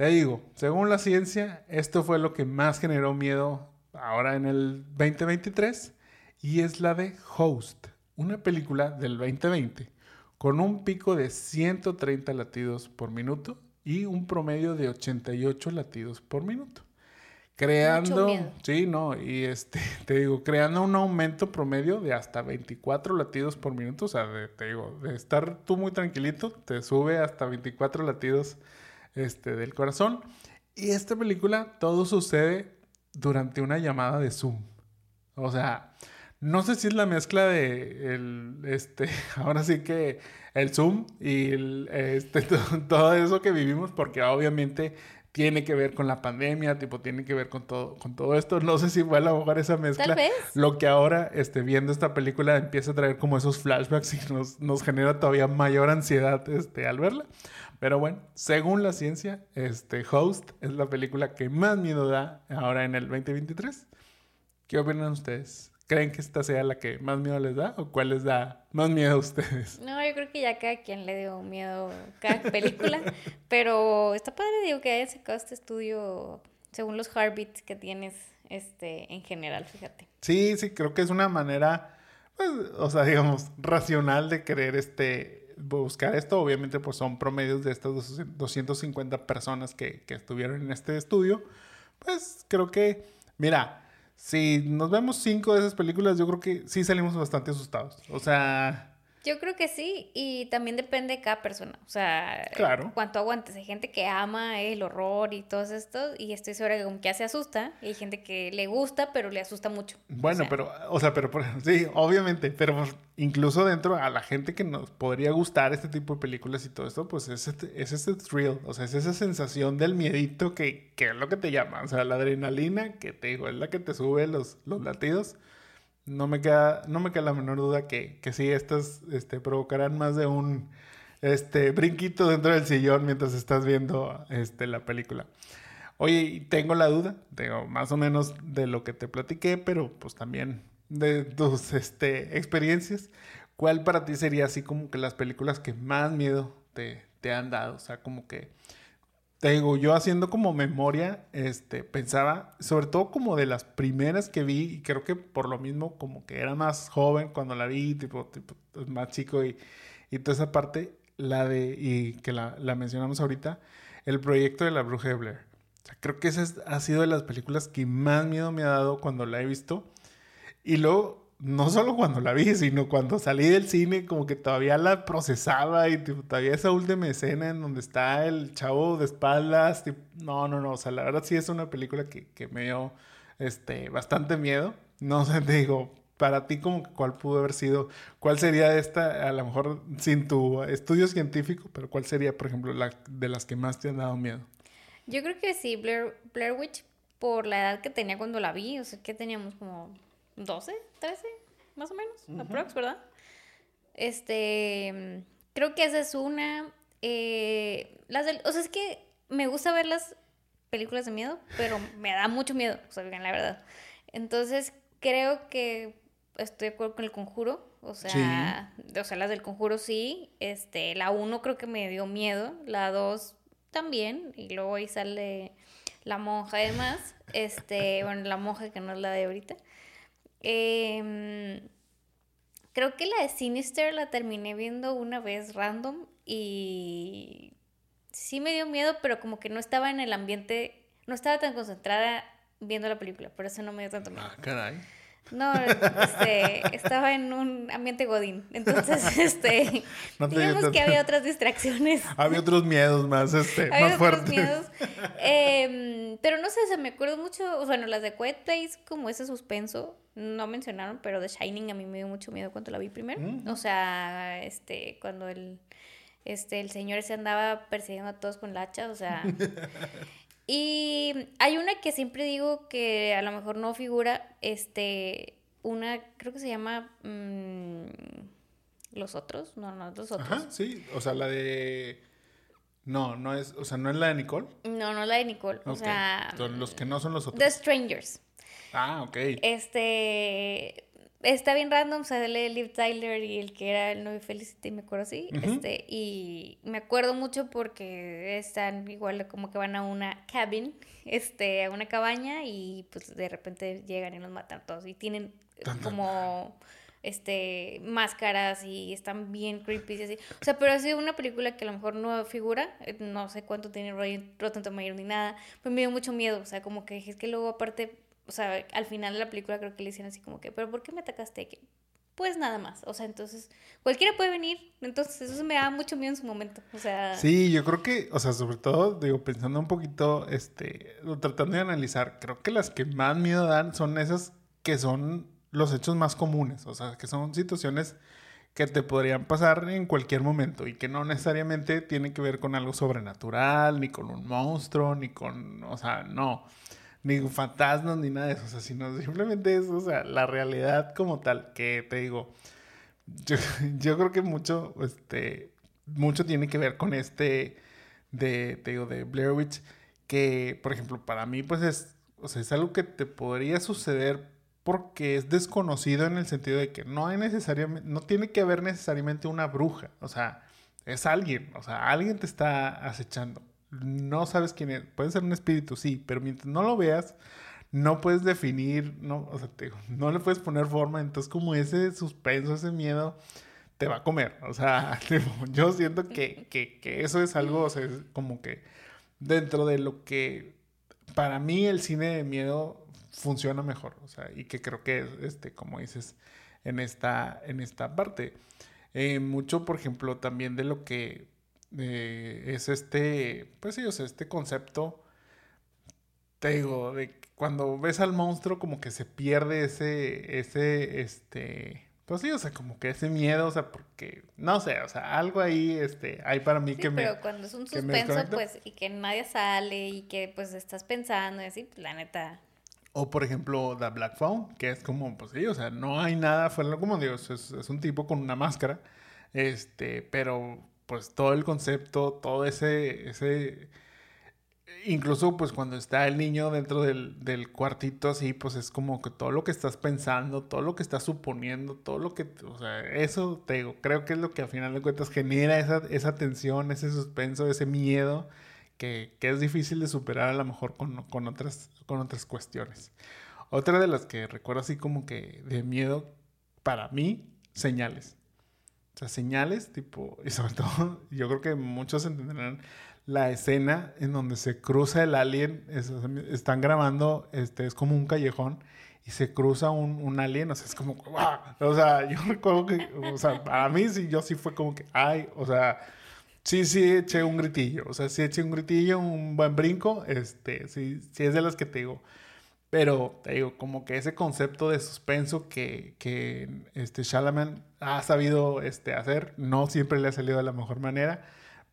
S1: te digo, según la ciencia, esto fue lo que más generó miedo ahora en el 2023 y es la de Host, una película del 2020 con un pico de 130 latidos por minuto y un promedio de 88 latidos por minuto. Creando, sí, no, y este, (laughs) te digo, creando un aumento promedio de hasta 24 latidos por minuto, o sea, te digo, de estar tú muy tranquilito, te sube hasta 24 latidos este, del corazón. Y esta película, todo sucede durante una llamada de Zoom. O sea, no sé si es la mezcla de el, este, (laughs) ahora sí que el Zoom y el, este, (laughs) todo eso que vivimos, porque obviamente tiene que ver con la pandemia, tipo, tiene que ver con todo, con todo esto. No sé si fue a lo mejor esa mezcla.
S2: Tal vez.
S1: Lo que ahora, este, viendo esta película, empieza a traer como esos flashbacks y nos, nos genera todavía mayor ansiedad, este, al verla. Pero bueno, según la ciencia, este Host es la película que más miedo da ahora en el 2023. ¿Qué opinan ustedes? ¿Creen que esta sea la que más miedo les da o cuál les da más miedo a ustedes?
S2: No, yo creo que ya cada quien le dio miedo cada película, (laughs) pero está padre, digo, que haya sacado este estudio según los heartbeats que tienes este, en general, fíjate.
S1: Sí, sí, creo que es una manera, pues, o sea, digamos, racional de querer este, buscar esto. Obviamente, pues son promedios de estas 250 personas que, que estuvieron en este estudio. Pues creo que, mira, si nos vemos cinco de esas películas, yo creo que sí salimos bastante asustados. O sea,
S2: yo creo que sí, y también depende de cada persona. O sea,
S1: claro.
S2: cuánto aguantes. Hay gente que ama el horror y todo esto, y estoy segura que como que ya se asusta, y hay gente que le gusta, pero le asusta mucho.
S1: Bueno, pero, o sea, pero (laughs) sí, obviamente, pero incluso dentro a la gente que nos podría gustar este tipo de películas y todo esto, pues es este, es ese thrill, o sea, es esa sensación del miedito que, que es lo que te llama. O sea, la adrenalina que te digo, es la que te sube los, los latidos no me queda, no me queda la menor duda que, que sí, estas este, provocarán más de un este, brinquito dentro del sillón mientras estás viendo este, la película. Oye, tengo la duda, tengo más o menos de lo que te platiqué, pero pues también de tus este, experiencias. ¿Cuál para ti sería así como que las películas que más miedo te, te han dado? O sea, como que te digo, yo haciendo como memoria, este, pensaba, sobre todo como de las primeras que vi, y creo que por lo mismo como que era más joven cuando la vi, tipo, tipo más chico y, y toda esa parte, la de, y que la, mencionamos ahorita, el proyecto de la Bruja de Blair. Creo que esa ha sido de las películas que más miedo me ha dado cuando la he visto. Y luego no solo cuando la vi, sino cuando salí del cine, como que todavía la procesaba y todavía esa última escena en donde está el chavo de espaldas. no, no, no, o sea, la verdad sí es una película que, que me dio este, bastante miedo. No sé, te digo, para ti, como ¿cuál pudo haber sido? ¿Cuál sería esta, a lo mejor sin tu estudio científico, pero cuál sería, por ejemplo, la de las que más te han dado miedo?
S2: Yo creo que sí, Blair, Blair Witch, por la edad que tenía cuando la vi, o sea, que teníamos como 12, 13, más o menos, aprox, ¿verdad? Este, creo que esa es una. Eh, las o sea, es que me gusta ver las películas de miedo, pero me da mucho miedo, o sea, la verdad. Entonces, creo que estoy de acuerdo con el conjuro. O sea, o sea, las del conjuro sí. Este, la 1 creo que me dio miedo. La 2 también. Y luego ahí sale la monja además. Este, bueno, la monja que no es la de ahorita. Em, creo que la de Sinister la terminé viendo una vez random y sí me dio miedo, pero como que no estaba en el ambiente, no estaba tan concentrada viendo la película, por eso no me dio tanto miedo.
S1: Ah, caray.
S2: No, este, estaba en un ambiente godín. Entonces, (laughs) este, digamos que había otras distracciones. (laughs)
S1: Había otros miedos más, este, más fuertes. miedos.
S2: Em, pero no sé, se me acuerdo mucho, bueno, las de Quiet Place, como ese suspenso, no mencionaron, pero The Shining a mí me dio mucho miedo cuando la vi primero. Mm. O sea, este, cuando el, este, el señor se andaba persiguiendo a todos con la hacha, o sea... (laughs) Y hay una que siempre digo que a lo mejor no figura, este, una, creo que se llama mm, Los Otros, no, no, Los Otros.
S1: Ajá, sí, o sea, la de... No, no es, o sea, no es la de Nicole.
S2: No, no es la de Nicole, o sea...
S1: los que no son los otros.
S2: The Strangers.
S1: Ah, ok.
S2: Este, está bien random, sale Liv Tyler y el que era el novio Felicity, me acuerdo así. este, y me acuerdo mucho porque están igual como que van a una cabin, este, a una cabaña y pues de repente llegan y los matan todos y tienen como este, máscaras y están bien creepy y así. O sea, pero ha sido una película que a lo mejor no figura, eh, no sé cuánto tiene Rotten Tomatoes ni nada, pero me dio mucho miedo, o sea, como que es que luego aparte, o sea, al final de la película creo que le dicen así como que, pero ¿por qué me atacaste? pues nada más. O sea, entonces cualquiera puede venir. Entonces eso me da mucho miedo en su momento. O sea...
S1: Sí, yo creo que, o sea, sobre todo, digo, pensando un poquito, este, tratando de analizar, creo que las que más miedo dan son esas que son los hechos más comunes. O sea, que son situaciones que te podrían pasar en cualquier momento y que no necesariamente tienen que ver con algo sobrenatural, ni con un monstruo, ni con, o sea, no ni fantasmas ni nada de eso, o sea, sino simplemente es, o sea, la realidad como tal, que te digo, yo, (laughs) yo creo que mucho, este, mucho tiene que ver con este, de, te digo, de Blair Witch, que, por ejemplo, para mí, pues es, o sea, es algo que te podría suceder porque es desconocido en el sentido de que no hay necesariamente, no tiene que haber necesariamente una bruja, o sea, es alguien, o sea, alguien te está acechando no sabes quién es. Puede ser un espíritu, sí, pero mientras no lo veas, no puedes definir, no, o sea, te, no le puedes poner forma. Entonces, como ese suspenso, ese miedo, te va a comer. O sea, (laughs) yo siento que, que, eso es algo, o sea, es como que dentro de lo que para mí el cine de miedo funciona mejor. O sea, y que creo que, este, como dices, en esta, en esta parte. Eh, mucho, por ejemplo, también de lo que es este, pues sí, o sea, este concepto, te digo, de cuando ves al monstruo como que se pierde ese, ese, este, pues sí, o sea, como que ese miedo, o sea, porque, no sé, o sea, algo ahí, este, hay para mí que
S2: me... Pero cuando es un suspenso, pues, y que nadie sale y que, pues, estás pensando y así, pues, la neta...
S1: O, por ejemplo, The Black Phone, que es como, pues sí, o sea, no hay nada fuera, como digo, es, es un tipo con una máscara, este, pero pues todo el concepto, todo ese, ese, incluso pues cuando está el niño dentro del, del, cuartito así, pues es como que todo lo que estás pensando, todo lo que estás suponiendo, todo lo que, o sea, eso te digo, creo que es lo que al final de cuentas genera esa, esa tensión, ese suspenso, ese miedo que, que, es difícil de superar a lo mejor con, con, otras, con otras cuestiones. Otra de las que recuerdo así como que de miedo, para mí, señales. Sea, señales, tipo, (laughs) y sobre todo, yo creo que muchos entenderán la escena en donde se cruza el alien, están grabando, este, es como un callejón y se cruza un, un alien, o sea, es como, o sea, (laughs) yo recuerdo que, o sea, para mí sí, yo sí fue como que, ay, o sea, sí, sí eché un gritillo, o sea, sí eché un gritillo, un buen brinco, este, sí, sí es de las que te digo, pero te digo, como que ese concepto de suspenso que, que este Shalaman ha sabido este, hacer, no siempre le ha salido de la mejor manera,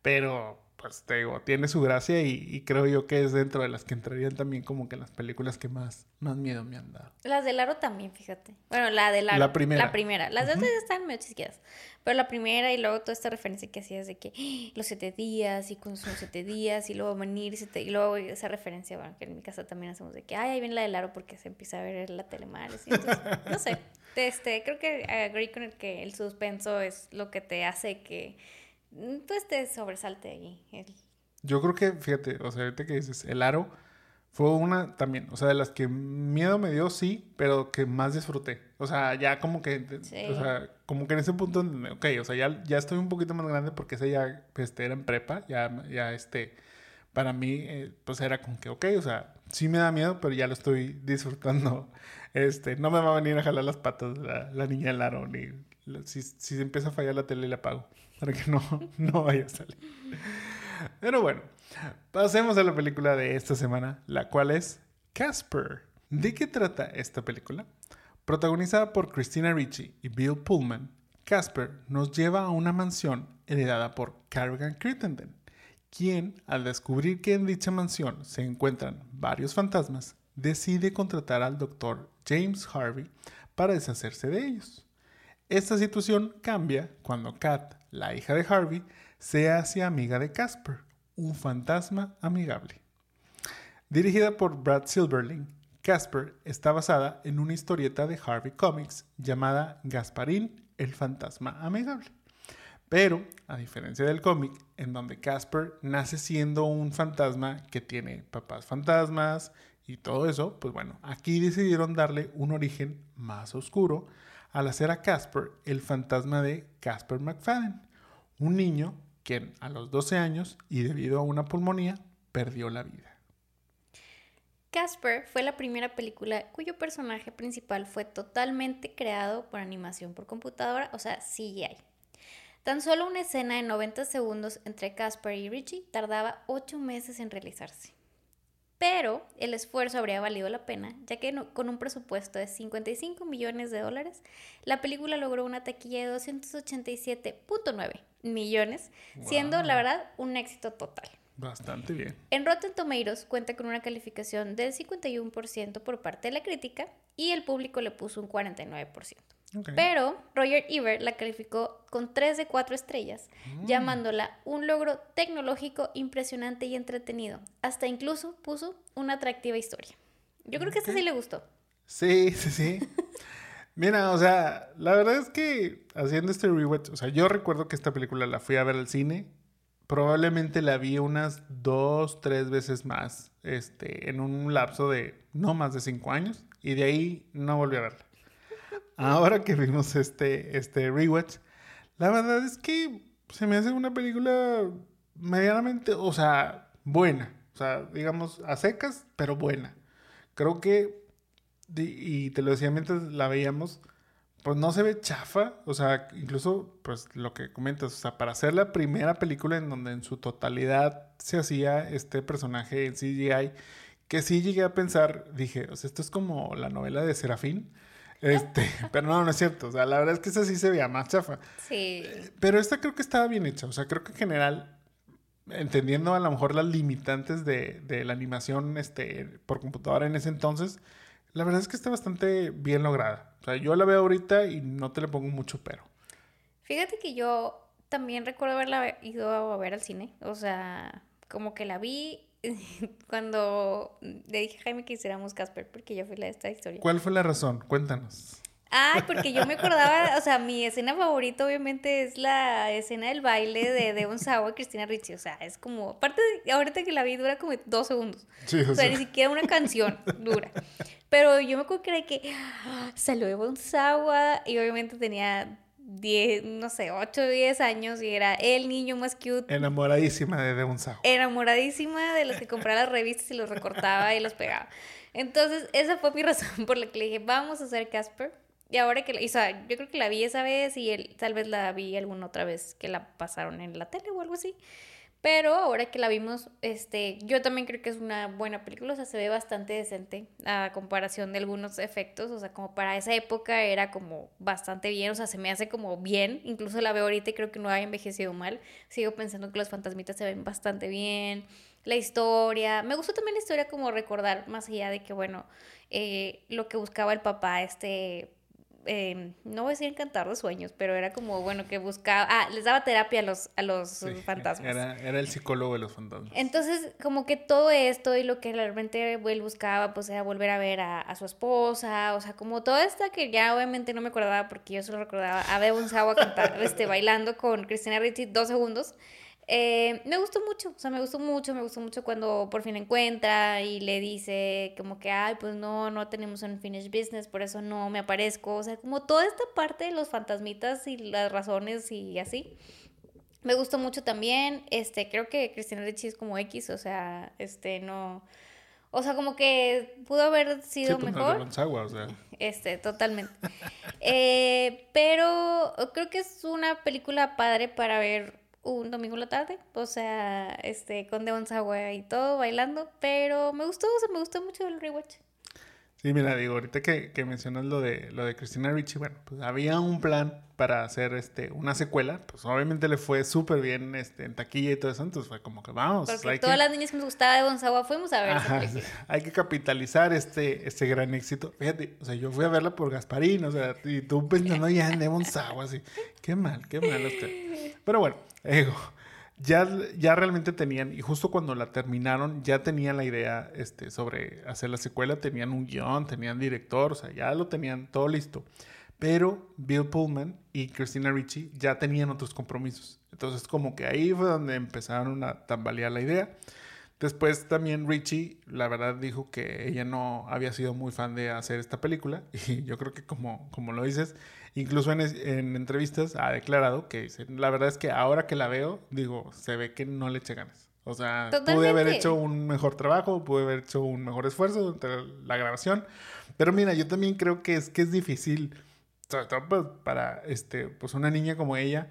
S1: pero pues te digo, tiene su gracia y, creo yo que es dentro de las que entrarían también como que las películas que más, más miedo me han dado.
S2: Las de Laro también, fíjate. Bueno, la de Laro. La primera. La primera. Las uh están medio chisqueadas. Pero la primera y luego toda esta referencia que hacías de que ¡Ah! los siete días y con sus siete días y luego venir y, y luego esa referencia, bueno, que en mi casa también hacemos de que, ay, ahí viene la de Laro porque se empieza a ver la telemar. Entonces, no sé. (laughs) Este, creo que agree con el que el suspenso es lo que te hace que pues te sobresalte ahí.
S1: Yo creo que, fíjate, o sea, ahorita que dices, el aro fue una también, o sea, de las que miedo me dio, sí, pero que más disfruté. O sea, ya como que, o sea, como que en ese punto, ok, o sea, ya, ya estoy un poquito más grande porque ese ya, este, era en prepa, ya, ya, este, para mí, eh, pues era como que, ok, o sea, sí me da miedo, pero ya lo estoy disfrutando. (laughs) Este, no me va a venir a jalar las patas la, la niña del aro, ni si, si empieza a fallar la tele, la apago para que no, (laughs) no vaya a salir. Pero bueno, pasemos a la película de esta semana, la cual es Casper. ¿De qué trata esta película? Protagonizada por Christina Ricci y Bill Pullman, Casper nos lleva a una mansión heredada por Carrigan Crittenden, quien, al descubrir que en dicha mansión se encuentran varios fantasmas, decide contratar al doctor James Harvey para deshacerse de ellos. Esta situación cambia cuando Kat, la hija de Harvey, se hace amiga de Casper, un fantasma amigable. Dirigida por Brad Silverling, Casper está basada en una historieta de Harvey Comics llamada Gasparín, el fantasma amigable. Pero, a diferencia del cómic, en donde Casper nace siendo un fantasma que tiene papás fantasmas y todo eso, pues bueno, aquí decidieron darle un origen más oscuro al hacer a Casper el fantasma de Casper McFadden, un niño quien a los 12 años y debido a una pulmonía perdió la vida.
S2: Casper fue la primera película cuyo personaje principal fue totalmente creado por animación por computadora, o sea, CGI. Tan solo una escena de 90 segundos entre Casper y Richie tardaba 8 meses en realizarse. Pero el esfuerzo habría valido la pena, ya que con un presupuesto de 55 millones de dólares, la película logró una taquilla de 287.9 millones, siendo la verdad un éxito total.
S1: Bastante bien.
S2: En Rotten Tomatoes cuenta con una calificación del 51% por parte de la crítica y el público le puso un 49%. Pero Roger Ebert la calificó con 3 de 4 estrellas, mm. llamándola un logro tecnológico impresionante y entretenido. Hasta incluso puso una atractiva historia. Yo creo que a este sí le gustó.
S1: Sí, sí, sí. Mira, o sea, la verdad es que haciendo este rewatch, o sea, yo recuerdo que esta película la fui a ver al cine probablemente la vi unas dos, tres veces más, este, en un lapso de no más de cinco años, y de ahí no volví a verla. Ahora que vimos este, este rewatch, la verdad es que se me hace una película medianamente, o sea, buena, o sea, digamos, a secas, pero buena. Creo que, y te lo decía mientras la veíamos, pues no se ve chafa, o sea, incluso pues lo que comentas, o sea, para hacer la primera película en donde en su totalidad se hacía este personaje en CGI, que sí llegué a pensar, dije, o sea, esto es como la novela de Serafín, este, (laughs) pero no, no es cierto, o sea, la verdad es que esa sí se veía más chafa.
S2: Sí.
S1: Pero esta creo que estaba bien hecha, o sea, creo que en general, entendiendo a lo mejor las limitantes de, de la animación este, por computadora en ese entonces, la verdad es que está bastante bien lograda. O sea, yo la veo ahorita y no te le pongo mucho pero.
S2: Fíjate que yo también recuerdo haberla ido a ver al cine. O sea, como que la vi (laughs) cuando le dije a Jaime que hiciéramos Casper, porque yo fui la de esta historia.
S1: ¿Cuál fue la razón? Cuéntanos.
S2: Ay, porque yo me acordaba, (laughs) o sea, mi escena favorita obviamente es la escena del baile de Devon Sawa y Cristina Ricci. O sea, es como, aparte, de, ahorita que la vi dura como dos segundos. o, sea, ni siquiera una canción dura. Pero yo me acuerdo que era que ¡ah! salió Devon Sawa y obviamente tenía 10, no sé, 8 o 10 años y era el niño más cute.
S1: Enamoradísima de Devon Sawa.
S2: Enamoradísima de los que compraba las revistas y los recortaba y los pegaba. Entonces, esa fue mi (laughs) razón por la que le dije, vamos a hacer Casper. Y ahora que, o sea, yo creo que la vi esa vez y él, tal vez la vi alguna otra vez que la pasaron en la tele o algo así. Pero ahora que la vimos, este, yo también creo que es una buena película, o sea, se ve bastante decente a comparación de algunos efectos, o sea, como para esa época era como bastante bien, o sea, se me hace como bien, incluso la veo ahorita y creo que no ha envejecido mal, sigo pensando que los fantasmitas se ven bastante bien, la historia, me gustó también la historia como recordar, más allá de que, bueno, eh, lo que buscaba el papá, este, Em, no voy a decir encantar de sueños, pero era como, bueno, que buscaba, ah, les daba terapia a los, a los fantasmas.
S1: Era, era, el psicólogo de los fantasmas.
S2: Entonces, como que todo esto y lo que realmente él buscaba, pues era volver a ver a, su esposa, o sea, como toda esta que ya obviamente no me acordaba porque yo solo recordaba a Bebon Sawa cantar, este, bailando con Cristina Ricci dos segundos. Eh, me gustó mucho, o sea, me gustó mucho, me gustó mucho cuando por fin encuentra y le dice como que, ay, pues no, no tenemos un finish business, por eso no me aparezco, o sea, como toda esta parte de los fantasmitas y las razones y así. Me gustó mucho también, este, creo que Cristina Ricci es como X, o sea, este, no, o sea, como que pudo haber sido pues, mejor.
S1: o sea.
S2: Este, totalmente. (laughs) eh, pero creo que es una película padre para ver un domingo en la tarde, o sea, este, con Devon Sawa y todo bailando, pero me gustó, o sea, me gustó mucho el rewatch.
S1: Sí, mira, digo, ahorita que, que mencionas lo de lo de Cristina Ricci, bueno, pues había un plan para hacer este una secuela, pues obviamente le fue súper bien este, en taquilla y todo eso, entonces fue como que vamos.
S2: Porque todas las niñas que nos gustaba de Gonzaga fuimos a ver. (laughs)
S1: hay que capitalizar este, este gran éxito. Fíjate, o sea, yo fui a verla por Gasparín, o sea, y tú pensando ya en Devon así, qué mal, qué mal usted. Pero bueno, ego ya, ya realmente tenían, y justo cuando la terminaron, ya tenían la idea este, sobre hacer la secuela, tenían un guion, tenían director, o sea, ya lo tenían todo listo. Pero Bill Pullman y Christina Ricci ya tenían otros compromisos. Entonces, como que ahí fue donde empezaron a tambalear la idea. Después también Richie, la verdad, dijo que ella no había sido muy fan de hacer esta película. (laughs) Y yo creo que como, como lo dices, incluso en, en entrevistas ha declarado que la verdad es que ahora que la veo, digo, se ve que no le eche ganas. O sea, pude haber hecho un mejor trabajo, pude haber hecho un mejor esfuerzo durante la grabación. Pero mira, yo también creo que es que es difícil, sobre todo pues, para este, pues una niña como ella,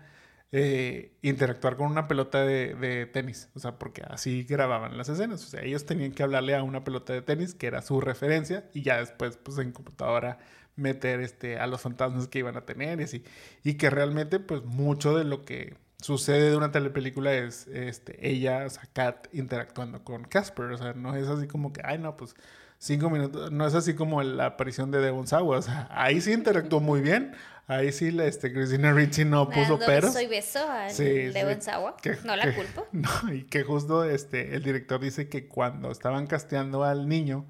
S1: eh, interactuar con una pelota de, tenis. O sea, porque así grababan las escenas. O sea, ellos tenían que hablarle a una pelota de tenis, que era su referencia, y ya después, pues en computadora, meter este, a los fantasmas que iban a tener y así. Y que realmente, pues mucho de lo que sucede de una telepelícula es este, ella, o sea, Kat, interactuando con Casper. O sea, no es así como que, ay, no, pues cinco minutos. No es así como la aparición de Devon Sawa. O sea, ahí sí interactuó muy bien. Ahí sí, la, este, Christina Ricci no puso peros.
S2: Soy beso a Devon Sawa. no la culpo. (laughs)
S1: No, y que justo este, el director dice que cuando estaban casteando al niño,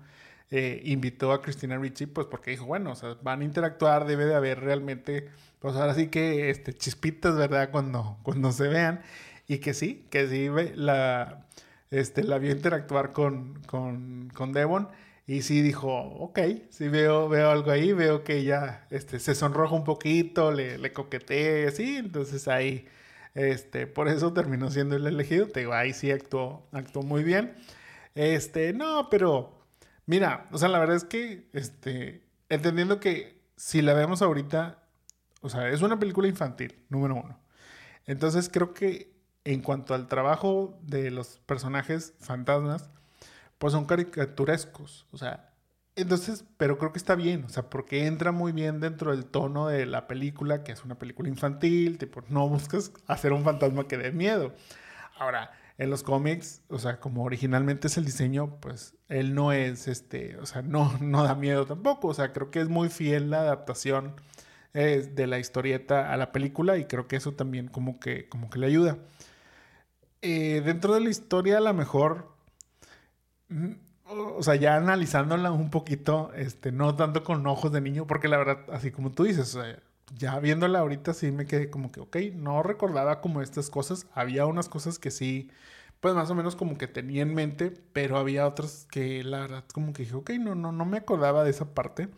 S1: eh, invitó a Christina Ricci, pues porque dijo, bueno, o sea, van a interactuar, debe de haber realmente, pues ahora sí que este, chispitas, ¿verdad? Cuando, cuando se vean. Y que sí, que sí, la, este, la vio interactuar con, con, con Devon. Y sí dijo, ok, sí veo, veo algo ahí, veo que ella este, se sonroja un poquito, le, le coquetea, sí, entonces ahí, este, por eso terminó siendo el elegido, te digo, ahí sí actuó, actuó muy bien. Este, no, pero, mira, o sea, la verdad es que, este, entendiendo que si la vemos ahorita, o sea, es una película infantil, número uno. Entonces creo que en cuanto al trabajo de los personajes fantasmas, pues son caricaturescos, o sea, entonces, pero creo que está bien, o sea, porque entra muy bien dentro del tono de la película, que es una película infantil, tipo, no buscas hacer un fantasma que dé miedo. Ahora, en los cómics, o sea, como originalmente es el diseño, pues él no es, este, o sea, no, (laughs) no da miedo tampoco, o sea, creo que es muy fiel la adaptación eh, de la historieta a la película y creo que eso también como que, como que le ayuda. Eh, dentro de la historia, a lo mejor o sea, ya analizándola un poquito, este, no tanto con ojos de niño, porque la verdad, así como tú dices, ya viéndola ahorita sí me quedé como que, ok, no recordaba como estas cosas, había unas cosas que sí, pues más o menos como que tenía en mente, pero había otras que la verdad como que dije, ok, no, no, no me acordaba de esa parte.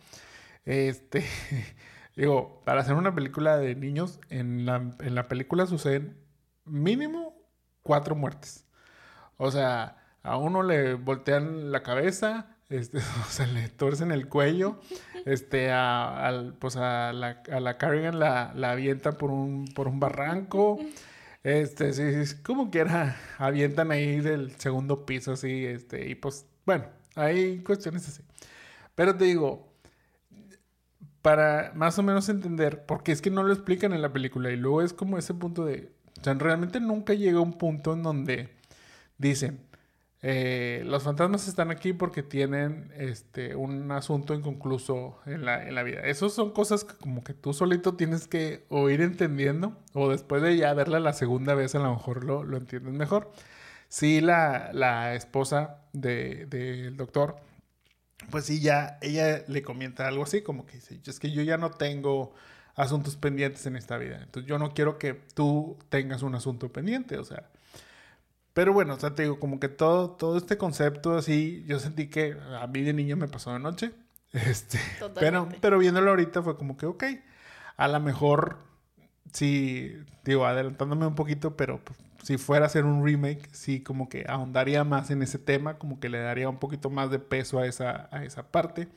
S1: Este, (laughs) digo, para hacer una película de niños, en la, en la película suceden mínimo cuatro muertes. O sea, a uno le voltean la cabeza, este, (laughs) o sea, le torcen el cuello, este, a, pues a la, a la Carrigan la, la avientan por un, por un barranco, este, sí, sí, como quiera, avientan ahí del segundo piso, así, este, y pues, bueno, hay cuestiones así. Pero te digo, para más o menos entender, porque es que no lo explican en la película, y luego es como ese punto de, o sea, realmente nunca llega un punto en donde dicen, eh, los fantasmas están aquí porque tienen este, un asunto inconcluso en la, en la vida. Esas son cosas que como que tú solito tienes que o ir entendiendo o después de ya verla la segunda vez a lo mejor lo, lo entiendes mejor. Sí, la, la esposa del de, doctor, pues sí, ya ella le comenta algo así como que dice, es que yo ya no tengo asuntos pendientes en esta vida. Entonces yo no quiero que tú tengas un asunto pendiente, o sea pero bueno, o sea, te digo, como que todo, todo este concepto así, yo sentí que a mí de niño me pasó de noche. (laughs) Este, pero, pero viéndolo ahorita fue como que, ok, a lo mejor, sí, digo, adelantándome un poquito, pero pues, si fuera a hacer un remake, sí, como que ahondaría más en ese tema, como que le daría un poquito más de peso a esa, a esa parte,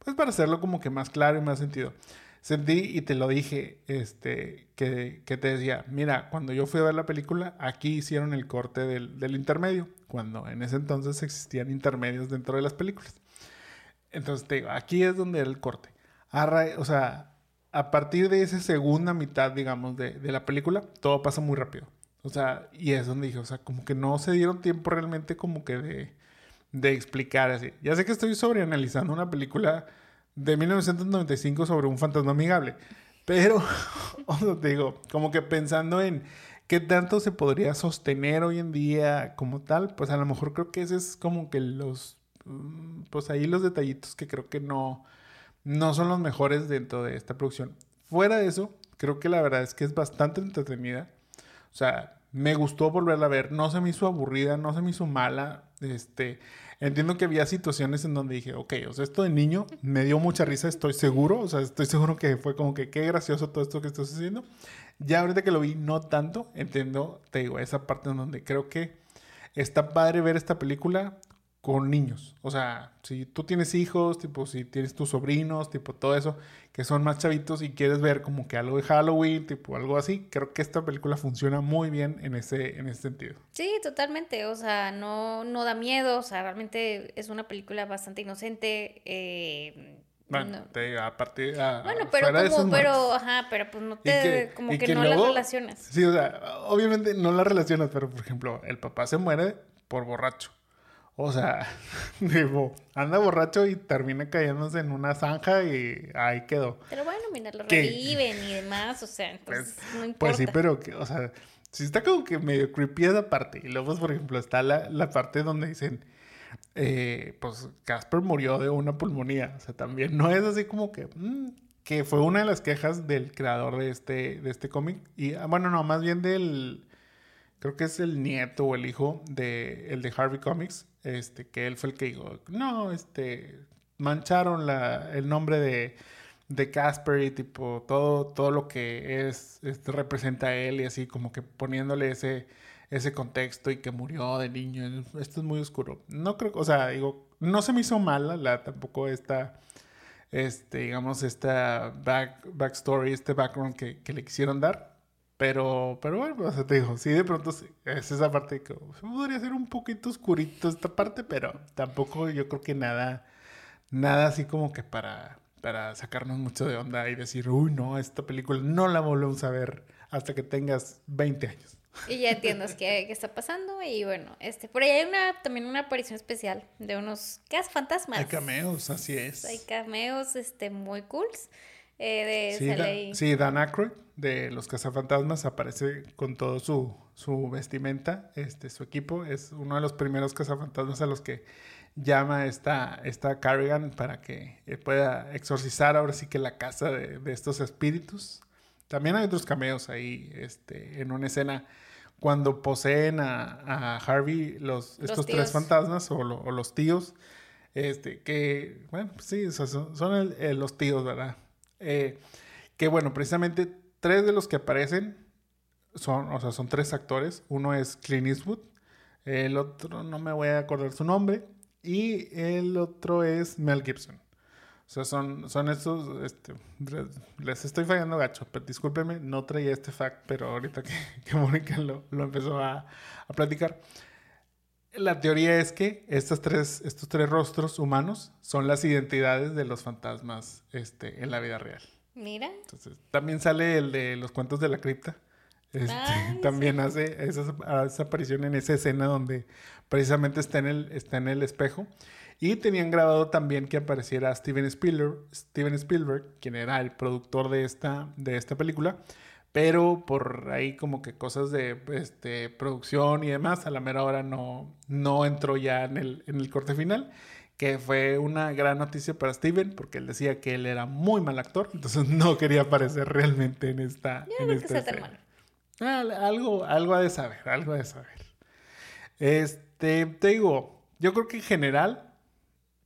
S1: pues para hacerlo como que más claro y más sentido sentí y te lo dije, este, que, que, te decía, mira, cuando yo fui a ver la película, aquí hicieron el corte del, del, intermedio, cuando en ese entonces existían intermedios dentro de las películas. Entonces te digo, aquí es donde era el corte. o sea, a partir de esa segunda mitad, digamos, de, de, la película, todo pasa muy rápido. O sea, y es donde dije, o sea, como que no se dieron tiempo realmente como que de, de explicar así. Ya sé que estoy sobreanalizando una película de 1995 sobre un fantasma amigable. Pero, (laughs) te digo, como que pensando en qué tanto se podría sostener hoy en día como tal, pues a lo mejor creo que ese es como que los, mm, pues ahí los detallitos que creo que no, no son los mejores dentro de esta producción. Fuera de eso, creo que la verdad es que es bastante entretenida. O sea, me gustó volverla a ver, no se me hizo aburrida, no se me hizo mala. Este, entiendo que había situaciones en donde dije, ok, o sea, esto de niño me dio mucha risa, estoy seguro, o sea, estoy seguro que fue como que qué gracioso todo esto que estás haciendo. Ya ahorita que lo vi, no tanto, entiendo, te digo, esa parte en donde creo que está padre ver esta película con niños. O sea, si tú tienes hijos, tipo, si tienes tus sobrinos, tipo, todo eso, que son más chavitos y quieres ver como que algo de Halloween, tipo, algo así, creo que esta película funciona muy bien en ese, en ese sentido.
S2: Sí, totalmente. O sea, no, no da miedo. O sea, realmente es una película bastante inocente. Eh,
S1: bueno, te, aparte, a,
S2: bueno, pero como, pero, ajá, pero pues no te, como que, no las relacionas.
S1: Sí, o sea, obviamente no las relacionas, pero por ejemplo, el papá se muere por borracho. O sea, (laughs) digo, anda borracho y termina cayéndose en una zanja y ahí quedó.
S2: Pero bueno, mira, lo reviven y demás, o sea, entonces pues, no importa.
S1: Pues sí, pero, que, o sea, sí está como que medio creepy esa parte. Y luego, pues, por ejemplo, está la, la parte donde dicen, eh, pues, Casper murió de una pulmonía. O sea, también no es así como que... Mm, que fue una de las quejas del creador de este, de este cómic. Y, ah, bueno, no, más bien del creo que es el nieto o el hijo de el de Harvey Comics, este, que él fue el que dijo, no, este, mancharon la, el nombre de, de Casper y tipo todo, todo lo que es, representa a él y así como que poniéndole ese, ese contexto y que murió de niño. Esto es muy oscuro. No creo, o sea, digo, no se me hizo mala la, tampoco esta, este, digamos, esta back, backstory, este background que, que le quisieron dar. Pero, pero bueno, o sea, te digo, sí, de pronto es esa parte que podría ser un poquito oscurito esta parte, pero tampoco yo creo que nada, nada así como que para, para sacarnos mucho de onda y decir, uy, no, esta película no la volvemos a ver hasta que tengas 20 años.
S2: Y ya entiendes qué, qué, está pasando. Y bueno, este, por ahí hay una, también una aparición especial de unos fantasmas.
S1: Hay cameos, así es.
S2: Hay cameos este, muy cools. Eh,
S1: de sí, Dan Aykroyd de Los Cazafantasmas aparece con todo su, su, vestimenta, este, su equipo. Es uno de los primeros cazafantasmas a los que llama esta, esta Carrigan para que eh, pueda exorcizar ahora sí que la casa de, de, estos espíritus. También hay otros cameos ahí este, en una escena cuando poseen a, a Harvey los, estos tres fantasmas o, o, los tíos. Este, que, bueno, pues sí, son, son los tíos, ¿verdad? Eh, que bueno, precisamente tres de los que aparecen son, o sea, son tres actores. Uno es Clint Eastwood, el otro no me voy a acordar su nombre, y el otro es Mel Gibson. O sea, son, son estos, este, les estoy fallando gacho, pero discúlpeme, no traía este fact, pero ahorita que, (laughs) que Mónica lo, lo, empezó a, a, platicar. La teoría es que estas tres, estos tres rostros humanos son las identidades de los fantasmas este, en la vida real.
S2: Mira.
S1: Entonces, también sale el de los cuentos de la cripta. Este, (laughs) también hace esa, aparición en esa escena donde precisamente está en, el, está en el espejo. Y tenían grabado también que apareciera Steven Spielberg, Steven Spielberg, quien era el productor de esta, de esta película. Pero por ahí como que cosas de este, producción y demás, a la mera hora no, no entró ya en el, en el corte final que fue una gran noticia para Steven porque él decía que él era muy mal actor, entonces (laughs) no quería aparecer realmente en esta. en esta ah, algo, algo ha de saber, algo ha de saber. Este, te digo, yo creo que en general,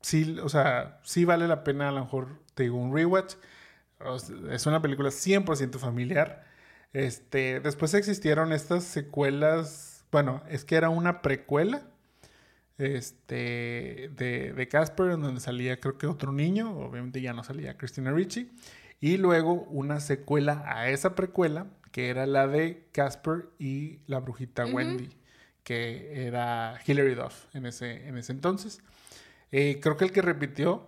S1: sí, o sea, sí vale la pena a lo mejor, te digo, un rewatch. Es una película 100% familiar. Este, después existieron estas secuelas, bueno, es que era una precuela este, de, de Casper, en donde salía creo que otro niño, obviamente ya no salía Christina Ricci, y luego una secuela a esa precuela, que era la de Casper y la brujita Wendy, que era Hilary Duff en ese, en ese entonces. Eh, creo que el que repitió,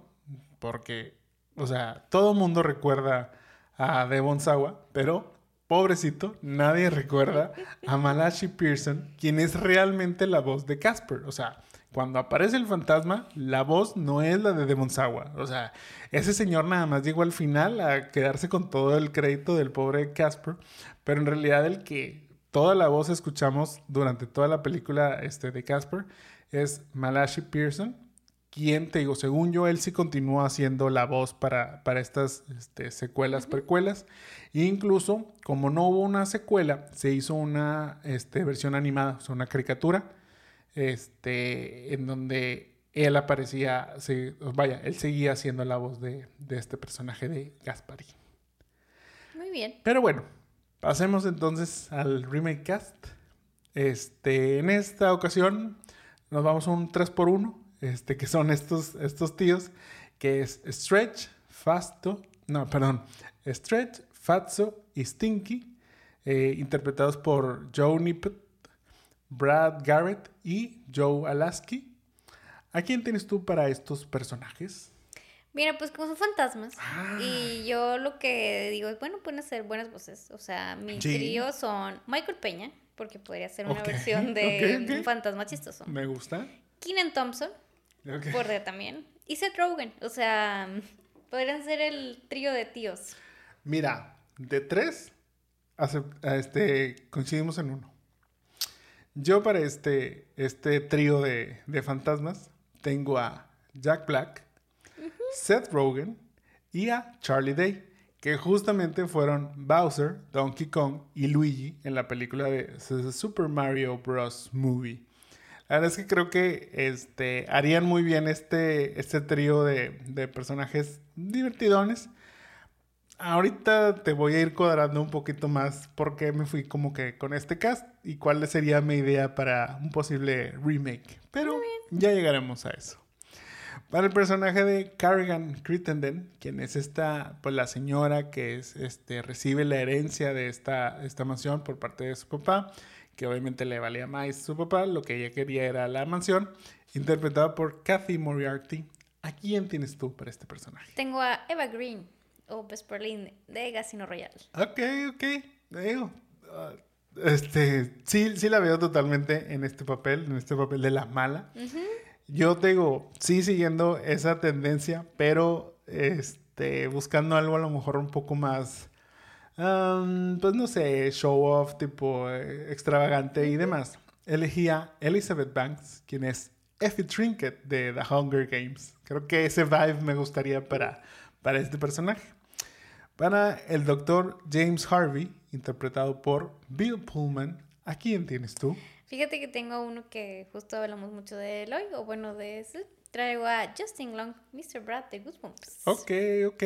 S1: porque, o sea, todo mundo recuerda a Devon Sawa, pero pobrecito, nadie recuerda a (laughs) Malachi Pearson, quien es realmente la voz de Casper. O sea, cuando aparece el fantasma, la voz no es la de Demon Sawa. O sea, ese señor nada más llegó al final a quedarse con todo el crédito del pobre Casper, pero en realidad el que toda la voz escuchamos durante toda la película este, de Casper es Malachi Pearson, quien, te digo, según yo, él sí continúa haciendo la voz para, para estas este, secuelas, precuelas. E incluso, como no hubo una secuela, se hizo una este, versión animada, o sea, una caricatura este, en donde él aparecía, se, vaya, él seguía siendo la voz de, de este personaje de Gaspari.
S2: Muy bien.
S1: Pero bueno, pasemos entonces al remake cast. Este, en esta ocasión nos vamos a un 3x1, este, que son estos, estos tíos, que es Stretch, Fasto, no, perdón, Stretch, Fatso y Stinky, eh, interpretados por Joe Nippet, Brad Garrett y Joe Alaski. ¿A quién tienes tú para estos personajes?
S2: Mira, pues como son fantasmas.
S1: Ah.
S2: Y yo lo que digo es, bueno, pueden ser buenas voces. O sea, mis
S1: Sí.
S2: tríos son Michael Peña, porque podría ser una versión de un fantasma chistoso.
S1: Me gusta.
S2: Keenan Thompson,
S1: Ok.
S2: podría también. Y Seth Rogen. O sea, podrían ser el trío de tíos.
S1: Mira, de tres, este, coincidimos en uno. Yo para este, este trío de, de fantasmas tengo a Jack Black, Seth Rogen y a Charlie Day, que justamente fueron Bowser, Donkey Kong y Luigi en la película de Super Mario Bros. Movie. La verdad es que creo que este, harían muy bien este, este trío de, de personajes divertidones. Ahorita te voy a ir cuadrando un poquito más por qué me fui como que con este cast y cuál sería mi idea para un posible remake. Pero ya llegaremos a eso. Para el personaje de Carrigan Crittenden, quien es esta, pues la señora que es, este, recibe la herencia de esta, esta mansión por parte de su papá, que obviamente le valía más su papá, lo que ella quería era la mansión, interpretada por Kathy Moriarty. ¿A quién tienes tú para este personaje?
S2: Tengo a Eva Green, o Vesperlin, de Casino Royale.
S1: Ok, ok. Digo, ah, este, sí, sí la veo totalmente en este papel, en este papel de la mala. Yo digo, sí siguiendo esa tendencia, pero este, buscando algo a lo mejor un poco más, am, pues no sé, show off, tipo eh, extravagante y demás. Elegí a Elizabeth Banks, quien es Effie Trinket de The Hunger Games. Creo que ese vibe me gustaría para, para este personaje. Para el doctor James Harvey, interpretado por Bill Pullman, ¿a quién tienes tú?
S2: Fíjate que tengo uno que justo hablamos mucho de él hoy, o bueno, de ese. Traigo a Justin Long, Mr. Brad de Goosebumps.
S1: Ok, ok.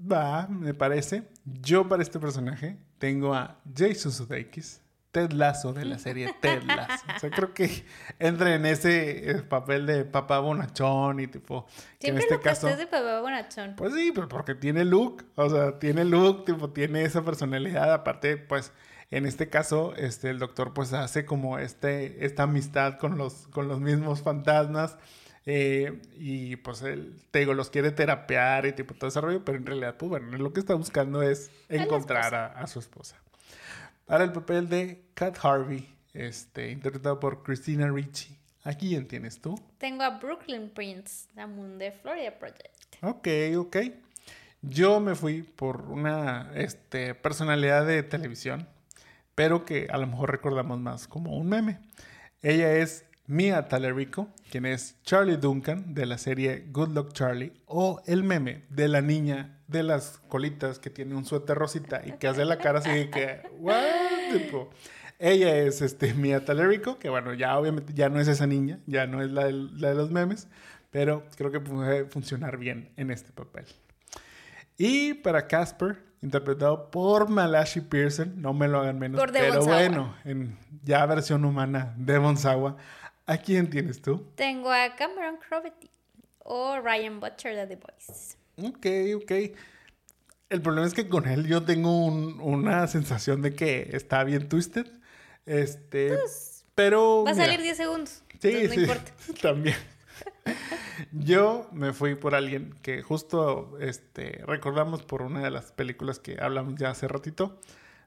S1: Va, me parece. Yo para este personaje tengo a Jason Sudeikis, Ted Lasso de la serie Ted (laughs) Lasso. O sea, creo que entra en ese eh, papel de papá bonachón y tipo... Que en
S2: Siempre
S1: este
S2: lo que
S1: caso...
S2: estés de papá bonachón.
S1: Pues sí, pero porque tiene look, o sea, tiene look, tipo, tiene esa personalidad, aparte, pues, en este caso, este, el doctor, pues, hace como este, esta amistad con los, con los mismos fantasmas, eh, y, pues, él, te digo, los quiere terapear y, tipo, todo ese rollo, pero en realidad, pues, bueno, lo que está buscando es encontrar a, a su esposa. Para el papel de Cat Harvey, este, interpretado por Christina Ricci, ¿a quién tienes tú?
S2: Tengo a Brooklyn Prince, la Moon de Florida Project.
S1: Ok, ok. Yo me fui por una este, personalidad de televisión, pero que a lo mejor recordamos más como un meme. Ella es Mia Talerico, quien es Charlie Duncan de la serie Good Luck Charlie, o el meme de la niña de las colitas que tiene un suéter rosita y que hace la cara así de que, ¿what? Tipo, ella es este, Mia Talerico, que bueno, ya obviamente ya no es esa niña, ya no es la, de los memes, pero creo que puede funcionar bien en este papel. Y para Casper, interpretado por Malachi Pearson, no me lo hagan menos,
S2: Por Devon
S1: pero
S2: Sawa.
S1: bueno, en ya versión humana, Devon Sawa, ¿a quién tienes tú?
S2: Tengo a Cameron Crovetti o Ryan Butcher de The Voice.
S1: Ok, ok. El problema es que con él yo tengo un- una sensación de que está bien twisted. Este, pero...
S2: Pues, Va a
S1: mira,
S2: salir 10 segundos.
S1: Sí, sí,
S2: importa. (laughs)
S1: también. Yo me fui por alguien que justo este, recordamos por una de las películas que hablamos ya hace ratito,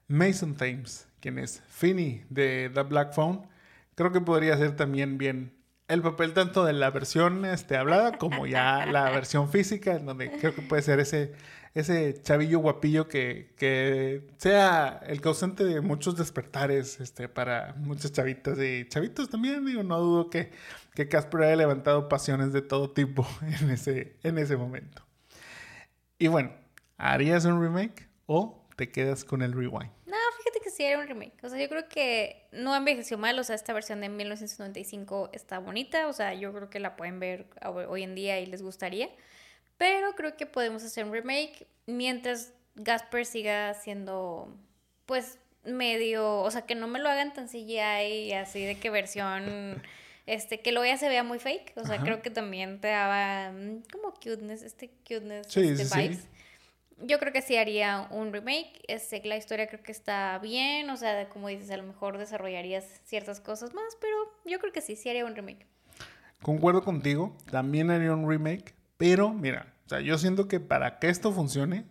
S1: Mason Thames, quien es Finney de The Black Phone. Creo que podría ser también bien el papel tanto de la versión este, hablada como ya la versión física, en donde creo que puede ser ese, ese chavillo guapillo que, que sea el causante de muchos despertares este, para muchas chavitas y chavitos también. Digo, no dudo que, que Casper haya levantado pasiones de todo tipo (laughs) en ese, en ese momento. Y bueno, ¿harías un remake o te quedas con el rewind?
S2: No, sí era un remake. O sea, yo creo que no envejeció mal. O sea, esta versión de 1995 está bonita. O sea, yo creo que la pueden ver hoy en día y les gustaría. Pero creo que podemos hacer un remake mientras Gasper siga siendo, pues, medio. O sea, que no me lo hagan tan CGI así de que versión. (laughs) Este, que luego ya se vea muy fake. O sea, creo que también te daba mm, como cuteness, este cuteness,
S1: sí,
S2: este
S1: sí,
S2: vibes. Yo creo que sí haría un remake. Este, la historia creo que está bien. O sea, como dices, a lo mejor desarrollarías ciertas cosas más, pero yo creo que sí, sí haría un remake.
S1: Concuerdo contigo, también haría un remake, pero mira, o sea, yo siento que para que esto funcione,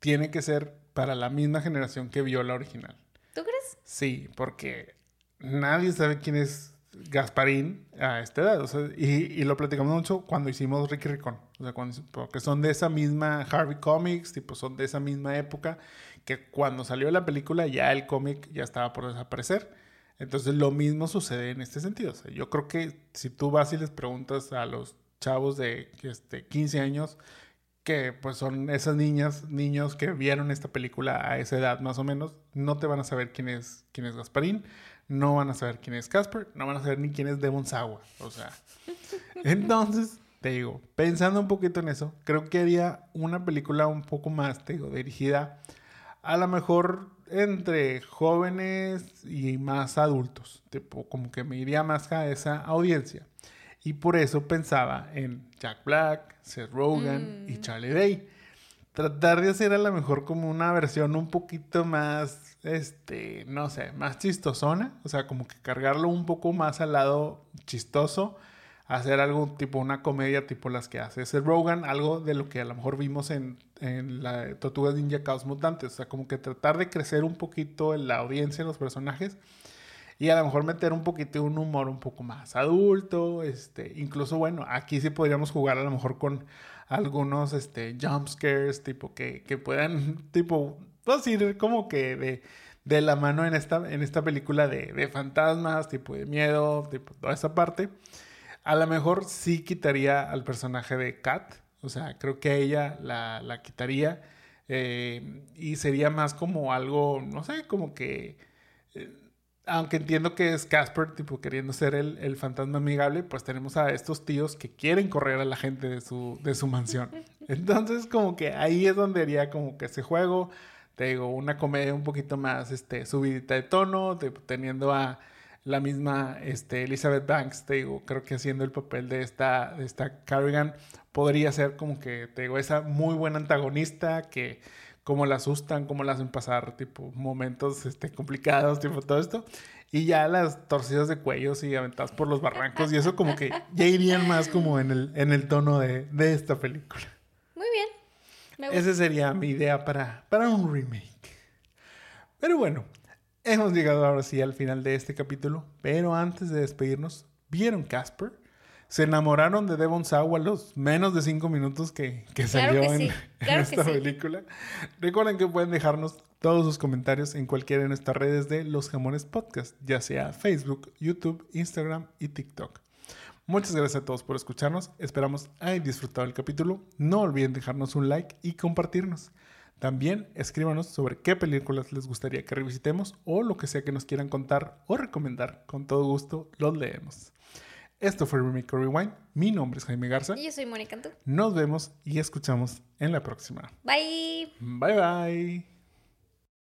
S1: tiene que ser para la misma generación que vio la original.
S2: ¿Tú crees?
S1: Sí, porque nadie sabe quién es Gasparín a esta edad. Y, lo platicamos mucho cuando hicimos Ricky Ricón. O sea, porque son de esa misma Harvey Comics, tipo, son de esa misma época que cuando salió la película ya el cómic ya estaba por desaparecer. Entonces lo mismo sucede en este sentido. Yo creo que si tú vas y les preguntas a los chavos de este, 15 años, que pues son esas niñas, niños que vieron esta película a esa edad más o menos, no te van a saber quién es, quién es Gasparín no van a saber quién es Casper, no van a saber ni quién es Devon Sawa. O sea, entonces, te digo, pensando un poquito en eso, creo que haría una película un poco más, te digo, dirigida a lo mejor entre jóvenes y más adultos. Tipo, como que me iría más a esa audiencia. Y por eso pensaba en Jack Black, Seth Rogen y mm. Charlie Day. Tratar de hacer a lo mejor como una versión un poquito más este, no sé, más chistosona, o sea, como que cargarlo un poco más al lado chistoso, hacer algo tipo una comedia tipo las que hace ese Rogan, algo de lo que a lo mejor vimos en, en la Tortugas Ninja Caos Mutantes, o sea, como que tratar de crecer un poquito en la audiencia, en los personajes, y a lo mejor meter un poquito un humor un poco más adulto, este, incluso bueno, aquí sí podríamos jugar a lo mejor con algunos, este, jump scares, tipo, que, que puedan, (laughs) tipo, pues ir como que de, de, la mano en esta, en esta película de, de, fantasmas, tipo de miedo, tipo toda esa parte. A lo mejor sí quitaría al personaje de Kat, o sea, creo que ella la, la quitaría eh, y sería más como algo, no sé, como que... Aunque entiendo que es Casper, tipo queriendo ser el, el, fantasma amigable, pues tenemos a estos tíos que quieren correr a la gente de su, de su mansión. (laughs) Entonces, como que ahí es donde haría como que ese juego te digo, una comedia un poquito más este, subidita de tono, teniendo a la misma este, Elizabeth Banks, te digo, creo que haciendo el papel de esta, de esta Carrigan, podría ser como que, te digo, esa muy buena antagonista que como la asustan, como la hacen pasar, tipo, momentos este, complicados, tipo, todo esto. Y ya las torcidas de cuellos y aventadas por los barrancos y eso como que ya irían más como en el, en el tono de, de esta película.
S2: Muy bien.
S1: Esa sería mi idea para, para un remake. Pero bueno, hemos llegado ahora sí al final de este capítulo. Pero antes de despedirnos, ¿vieron Casper? ¿Se enamoraron de Devon Sawa los menos de cinco minutos que, salió en, (laughs) esta película? Recuerden que pueden dejarnos todos sus comentarios en cualquiera de nuestras redes de Los Jamones Podcast, ya sea Facebook, YouTube, Instagram y TikTok. Muchas gracias a todos por escucharnos. Esperamos hayan disfrutado el capítulo. No olviden dejarnos un like y compartirnos. También escríbanos sobre qué películas les gustaría que revisitemos o lo que sea que nos quieran contar o recomendar. Con todo gusto los leemos. Esto fue Remake Rewind. Mi nombre es Jaime Garza.
S2: Y yo soy Mónica Antú.
S1: Nos vemos y escuchamos en la próxima.
S2: Bye.
S1: Bye bye.